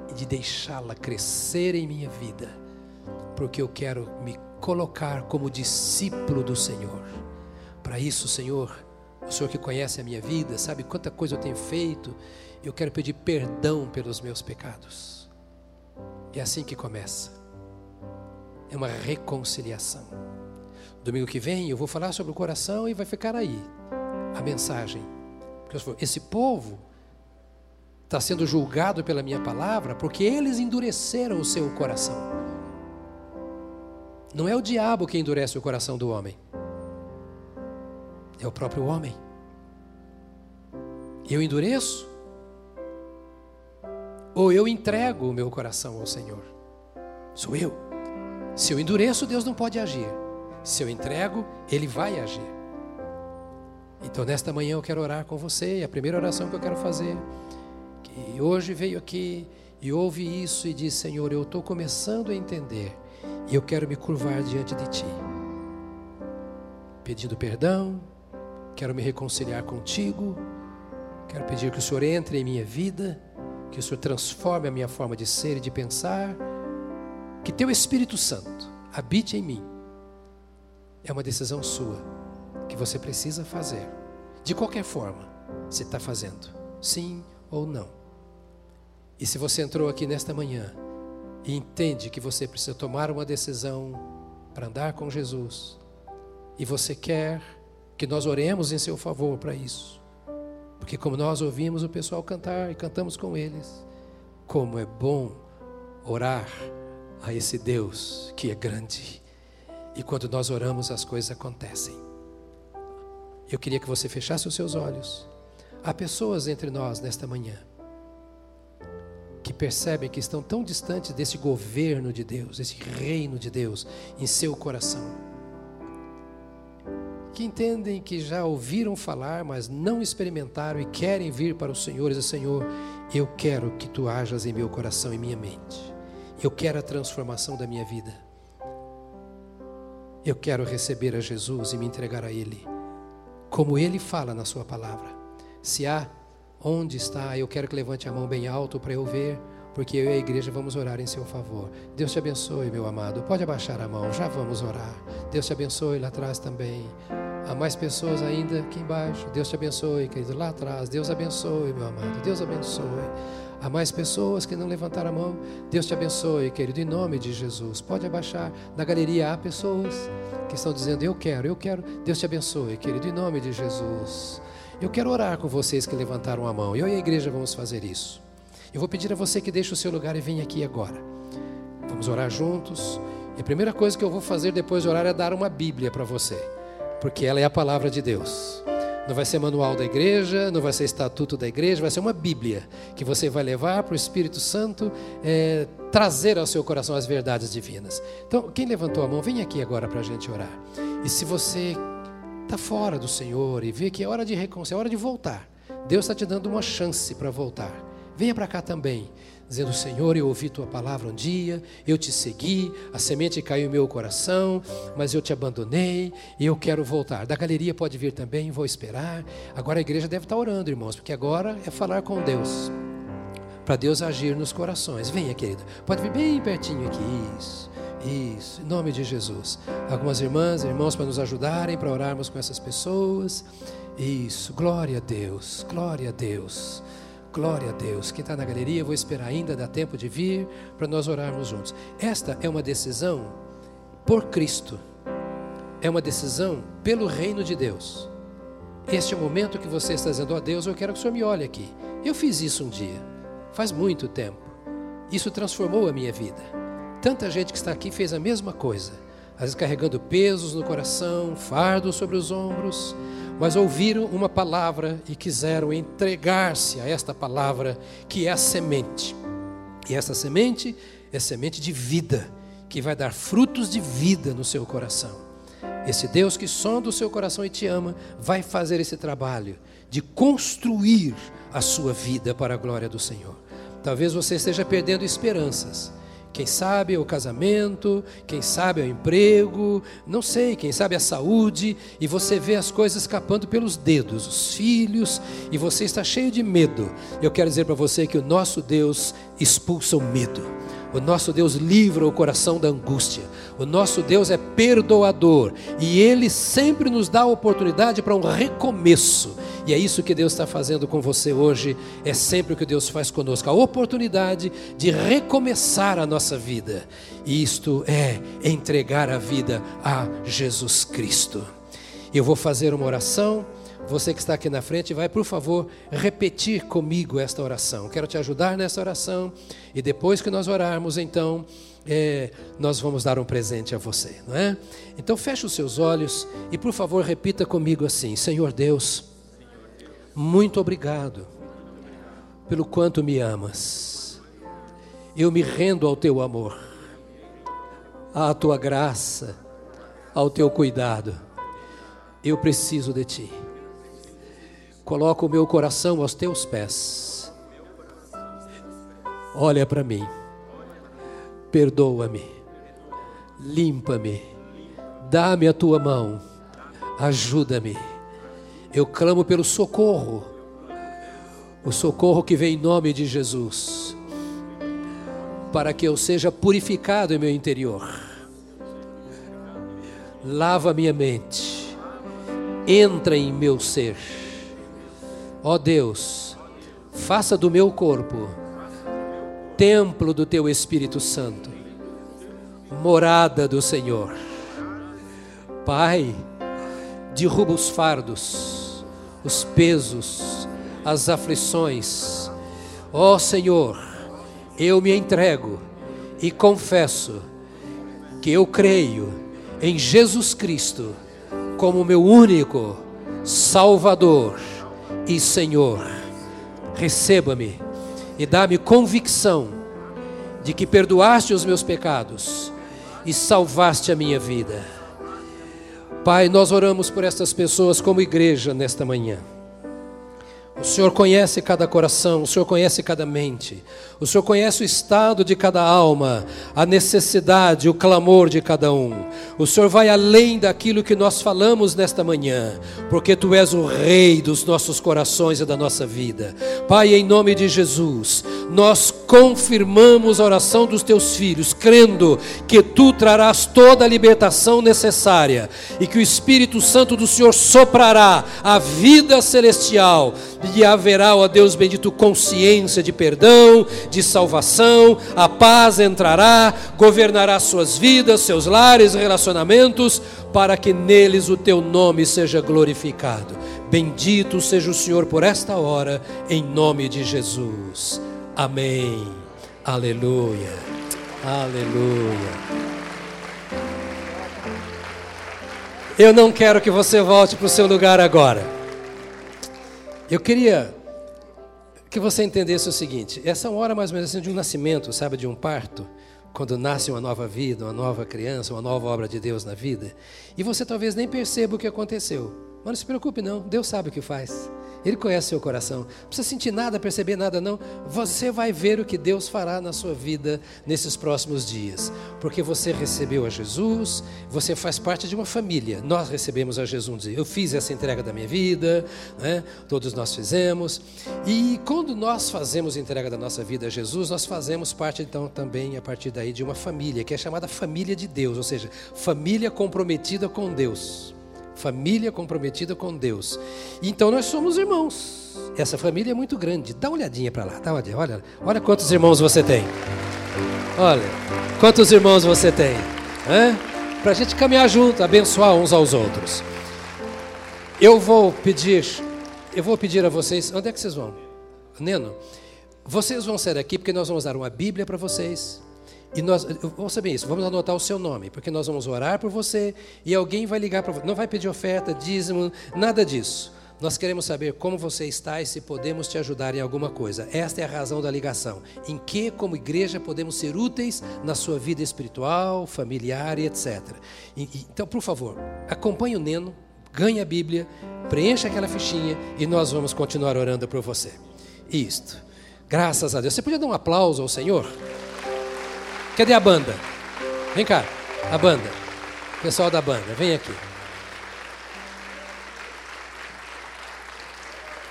e de deixá-la crescer em minha vida, porque eu quero me colocar como discípulo do Senhor. Para isso, Senhor, o Senhor que conhece a minha vida, sabe quanta coisa eu tenho feito. Eu quero pedir perdão pelos meus pecados. É assim que começa. É uma reconciliação. Domingo que vem eu vou falar sobre o coração e vai ficar aí a mensagem. Porque esse povo está sendo julgado pela minha palavra porque eles endureceram o seu coração. Não é o diabo que endurece o coração do homem é o próprio homem. Eu endureço? Ou eu entrego o meu coração ao Senhor? Sou eu. Se eu endureço, Deus não pode agir. Se eu entrego, Ele vai agir. Então, nesta manhã eu quero orar com você. E a primeira oração que eu quero fazer, que hoje veio aqui e ouve isso e diz: Senhor, eu estou começando a entender e eu quero me curvar diante de Ti, pedindo perdão, Quero me reconciliar contigo. Quero pedir que o Senhor entre em minha vida, que o Senhor transforme a minha forma de ser e de pensar, que teu Espírito Santo habite em mim. É uma decisão sua que você precisa fazer. De qualquer forma, você está fazendo, sim ou não. E se você entrou aqui nesta manhã e entende que você precisa tomar uma decisão para andar com Jesus, e você quer que nós oremos em seu favor para isso. Porque como nós ouvimos o pessoal cantar e cantamos com eles, como é bom orar a esse Deus que é grande. E quando nós oramos, as coisas acontecem. Eu queria que você fechasse os seus olhos. Há pessoas entre nós nesta manhã percebem que estão tão distantes desse governo de Deus, desse reino de Deus em seu coração. Que entendem que já ouviram falar, mas não experimentaram e querem vir para o Senhor e dizer: Senhor, eu quero que tu hajas em meu coração e minha mente. Eu quero a transformação da minha vida. Eu quero receber a Jesus e me entregar a Ele, como Ele fala na Sua palavra. Se há onde está, eu quero que levante a mão bem alto para eu ver, porque eu e a igreja vamos orar em seu favor. Deus te abençoe, meu amado. Pode abaixar a mão, já vamos orar. Deus te abençoe lá atrás também. Há mais pessoas ainda aqui embaixo. Deus te abençoe, querido, lá atrás. Deus abençoe, meu amado. Deus abençoe. Há mais pessoas que não levantaram a mão. Deus te abençoe, querido, em nome de Jesus. Pode abaixar. Na galeria há pessoas que estão dizendo: Eu quero, eu quero. Deus te abençoe, querido, em nome de Jesus. Eu quero orar com vocês que levantaram a mão. Eu e a igreja vamos fazer isso. Eu vou pedir a você que deixe o seu lugar e venha aqui agora. Vamos orar juntos. E a primeira coisa que eu vou fazer depois de orar é dar uma Bíblia para você, porque ela é a palavra de Deus. Não vai ser manual da igreja, não vai ser estatuto da igreja, vai ser uma Bíblia que você vai levar para o Espírito Santo é, trazer ao seu coração as verdades divinas. Então, quem levantou a mão, vem aqui agora para a gente orar. E se você está fora do Senhor e vê que é hora de reconciliar, é hora de voltar, Deus está te dando uma chance para voltar. Venha para cá também dizendo: Senhor, eu ouvi tua palavra um dia, eu te segui, a semente caiu em meu coração, mas eu te abandonei e eu quero voltar. Da galeria pode vir também, vou esperar. Agora a igreja deve estar orando, irmãos, porque agora é falar com Deus, para Deus agir nos corações. Venha, querida, pode vir bem pertinho aqui. Isso. Isso, em nome de Jesus. Algumas irmãs, irmãos, para nos ajudarem, para orarmos com essas pessoas. Isso, glória a Deus, glória a Deus. Glória a Deus. Quem está na galeria, vou esperar ainda, dá tempo de vir para nós orarmos juntos. Esta é uma decisão por Cristo. É uma decisão pelo reino de Deus. Este é o momento que você está dizendo: oh, Deus, eu quero que o Senhor me olhe aqui. Eu fiz isso um dia, faz muito tempo. Isso transformou a minha vida. Tanta gente que está aqui fez a mesma coisa, às vezes carregando pesos no coração, fardos sobre os ombros, mas ouviram uma palavra e quiseram entregar-se a esta palavra, que é a semente. E essa semente é semente de vida, que vai dar frutos de vida no seu coração. Esse Deus que sonda o seu coração e te ama, vai fazer esse trabalho de construir a sua vida para a glória do Senhor. Talvez você esteja perdendo esperanças quem sabe é o casamento, quem sabe é o emprego, não sei, quem sabe a saúde, e você vê as coisas escapando pelos dedos, os filhos, e você está cheio de medo. Eu quero dizer para você que o nosso Deus expulsa o medo. O nosso Deus livra o coração da angústia. O nosso Deus é perdoador e Ele sempre nos dá a oportunidade para um recomeço. E é isso que Deus está fazendo com você hoje. É sempre o que Deus faz conosco a oportunidade de recomeçar a nossa vida. E isto é entregar a vida a Jesus Cristo. Eu vou fazer uma oração. Você que está aqui na frente, vai, por favor, repetir comigo esta oração. Quero te ajudar nessa oração. E depois que nós orarmos, então, é, nós vamos dar um presente a você, não é? Então, feche os seus olhos e, por favor, repita comigo assim: Senhor Deus, muito obrigado pelo quanto me amas. Eu me rendo ao teu amor, à tua graça, ao teu cuidado. Eu preciso de ti. Coloco o meu coração aos teus pés. Olha para mim. Perdoa-me. Limpa-me. Dá-me a tua mão. Ajuda-me. Eu clamo pelo socorro. O socorro que vem em nome de Jesus. Para que eu seja purificado em meu interior. Lava minha mente. Entra em meu ser Ó Deus, faça do meu corpo templo do teu Espírito Santo, morada do Senhor. Pai, derruba os fardos, os pesos, as aflições. Ó Senhor, eu me entrego e confesso que eu creio em Jesus Cristo como meu único Salvador e Senhor. Receba-me e dá-me convicção de que perdoaste os meus pecados e salvaste a minha vida. Pai, nós oramos por estas pessoas como igreja nesta manhã. O Senhor conhece cada coração, o Senhor conhece cada mente, o Senhor conhece o estado de cada alma, a necessidade, o clamor de cada um. O Senhor vai além daquilo que nós falamos nesta manhã, porque Tu és o Rei dos nossos corações e da nossa vida. Pai, em nome de Jesus, nós confirmamos a oração dos Teus filhos, crendo que Tu trarás toda a libertação necessária e que o Espírito Santo do Senhor soprará a vida celestial e haverá, ó Deus bendito, consciência de perdão, de salvação, a paz entrará, governará suas vidas, seus lares, relacionamentos, para que neles o teu nome seja glorificado. Bendito seja o Senhor por esta hora, em nome de Jesus. Amém. Aleluia. Aleluia. Eu não quero que você volte para o seu lugar agora. Eu queria que você entendesse o seguinte: essa é uma hora mais ou menos assim de um nascimento, sabe, de um parto, quando nasce uma nova vida, uma nova criança, uma nova obra de Deus na vida, e você talvez nem perceba o que aconteceu. Mas não se preocupe, não, Deus sabe o que faz. Ele conhece seu coração. Não precisa sentir nada, perceber nada, não. Você vai ver o que Deus fará na sua vida nesses próximos dias. Porque você recebeu a Jesus, você faz parte de uma família. Nós recebemos a Jesus. Eu fiz essa entrega da minha vida, né? todos nós fizemos. E quando nós fazemos a entrega da nossa vida a Jesus, nós fazemos parte, então, também, a partir daí, de uma família, que é chamada família de Deus, ou seja, família comprometida com Deus família comprometida com Deus. Então nós somos irmãos. Essa família é muito grande. Dá uma olhadinha para lá, dá uma olhadinha. Olha, olha quantos irmãos você tem. Olha, quantos irmãos você tem. Para a gente caminhar junto, abençoar uns aos outros. Eu vou pedir, eu vou pedir a vocês, onde é que vocês vão? Neno, vocês vão sair aqui porque nós vamos dar uma Bíblia para vocês e nós, vamos saber isso, vamos anotar o seu nome, porque nós vamos orar por você e alguém vai ligar para você. Não vai pedir oferta, dízimo, nada disso. Nós queremos saber como você está e se podemos te ajudar em alguma coisa. Esta é a razão da ligação. Em que, como igreja, podemos ser úteis na sua vida espiritual, familiar e etc. Então, por favor, acompanhe o Neno, ganhe a Bíblia, preencha aquela fichinha e nós vamos continuar orando por você. Isto. Graças a Deus. Você podia dar um aplauso ao Senhor? Cadê a banda? Vem cá, a banda. Pessoal da banda, vem aqui.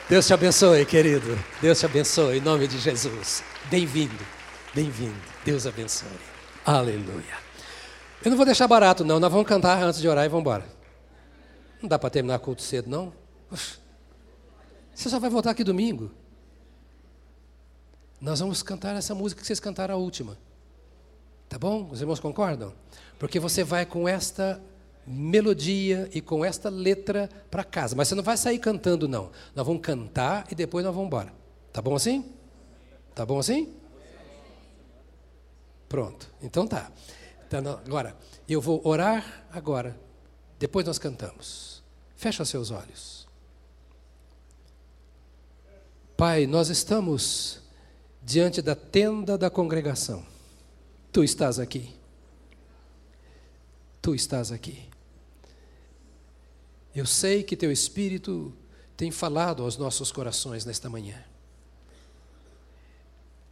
Deus te abençoe, querido. Deus te abençoe, em nome de Jesus. Bem-vindo, bem-vindo. Deus abençoe. Aleluia. Eu não vou deixar barato, não. Nós vamos cantar antes de orar e vamos embora. Não dá para terminar culto cedo, não? Você só vai voltar aqui domingo. Nós vamos cantar essa música que vocês cantaram a última. Tá bom? Os irmãos concordam? Porque você vai com esta melodia e com esta letra para casa. Mas você não vai sair cantando, não. Nós vamos cantar e depois nós vamos embora. Tá bom assim? Tá bom assim? Pronto. Então tá. Então, agora, eu vou orar agora. Depois nós cantamos. Fecha seus olhos. Pai, nós estamos diante da tenda da congregação. Tu estás aqui. Tu estás aqui. Eu sei que teu Espírito tem falado aos nossos corações nesta manhã.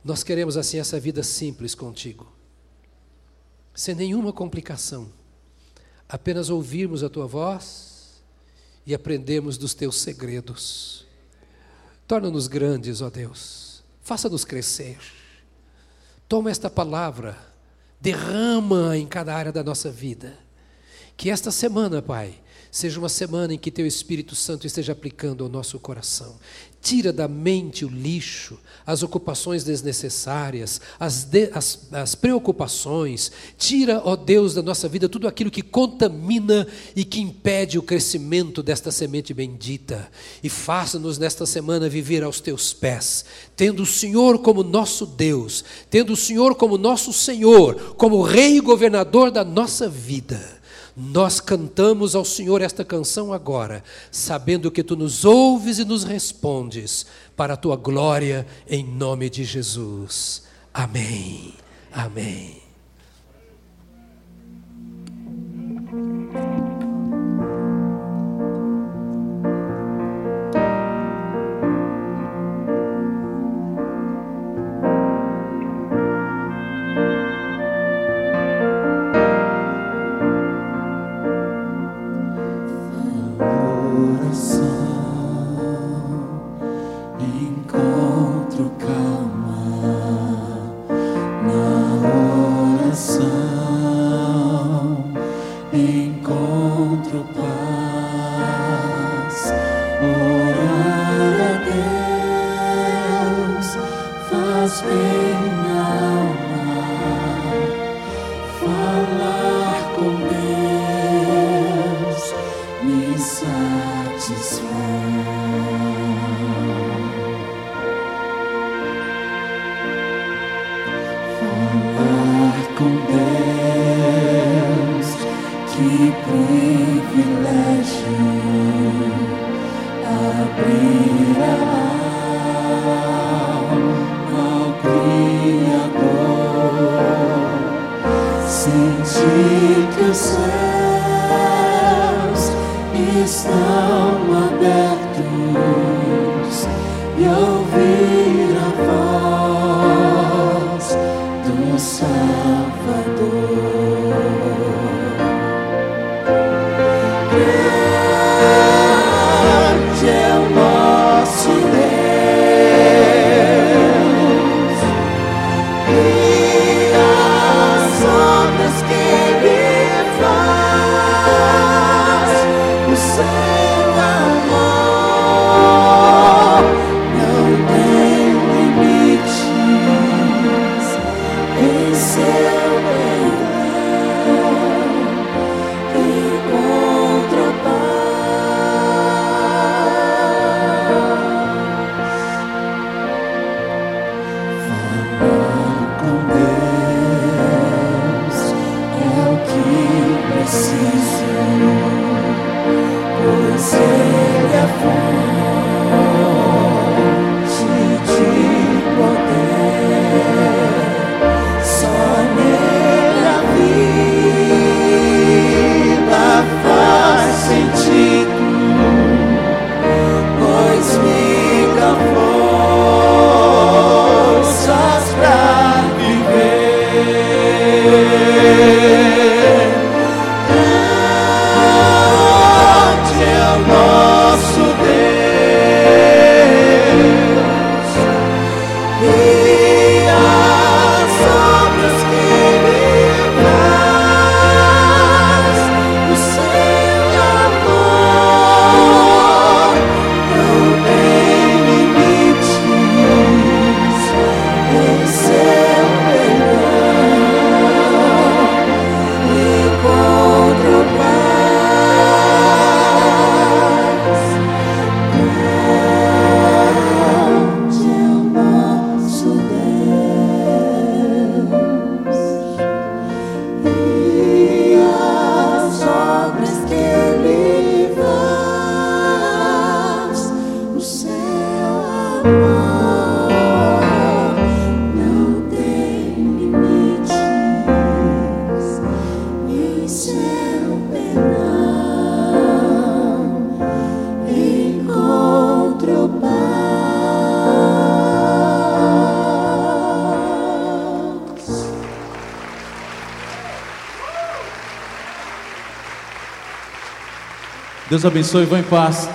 Nós queremos assim essa vida simples contigo, sem nenhuma complicação, apenas ouvirmos a tua voz e aprendermos dos teus segredos. Torna-nos grandes, ó Deus, faça-nos crescer. Toma esta palavra, derrama em cada área da nossa vida. Que esta semana, Pai, seja uma semana em que Teu Espírito Santo esteja aplicando ao nosso coração. Tira da mente o lixo, as ocupações desnecessárias, as, de, as, as preocupações. Tira, ó Deus, da nossa vida tudo aquilo que contamina e que impede o crescimento desta semente bendita. E faça-nos nesta semana viver aos Teus pés, tendo o Senhor como nosso Deus, tendo o Senhor como nosso Senhor, como Rei e governador da nossa vida Nós cantamos ao Senhor esta canção agora, sabendo que tu nos ouves e nos respondes, para a tua glória, em nome de Jesus. Amém. Amém. Deus abençoe, vão em paz.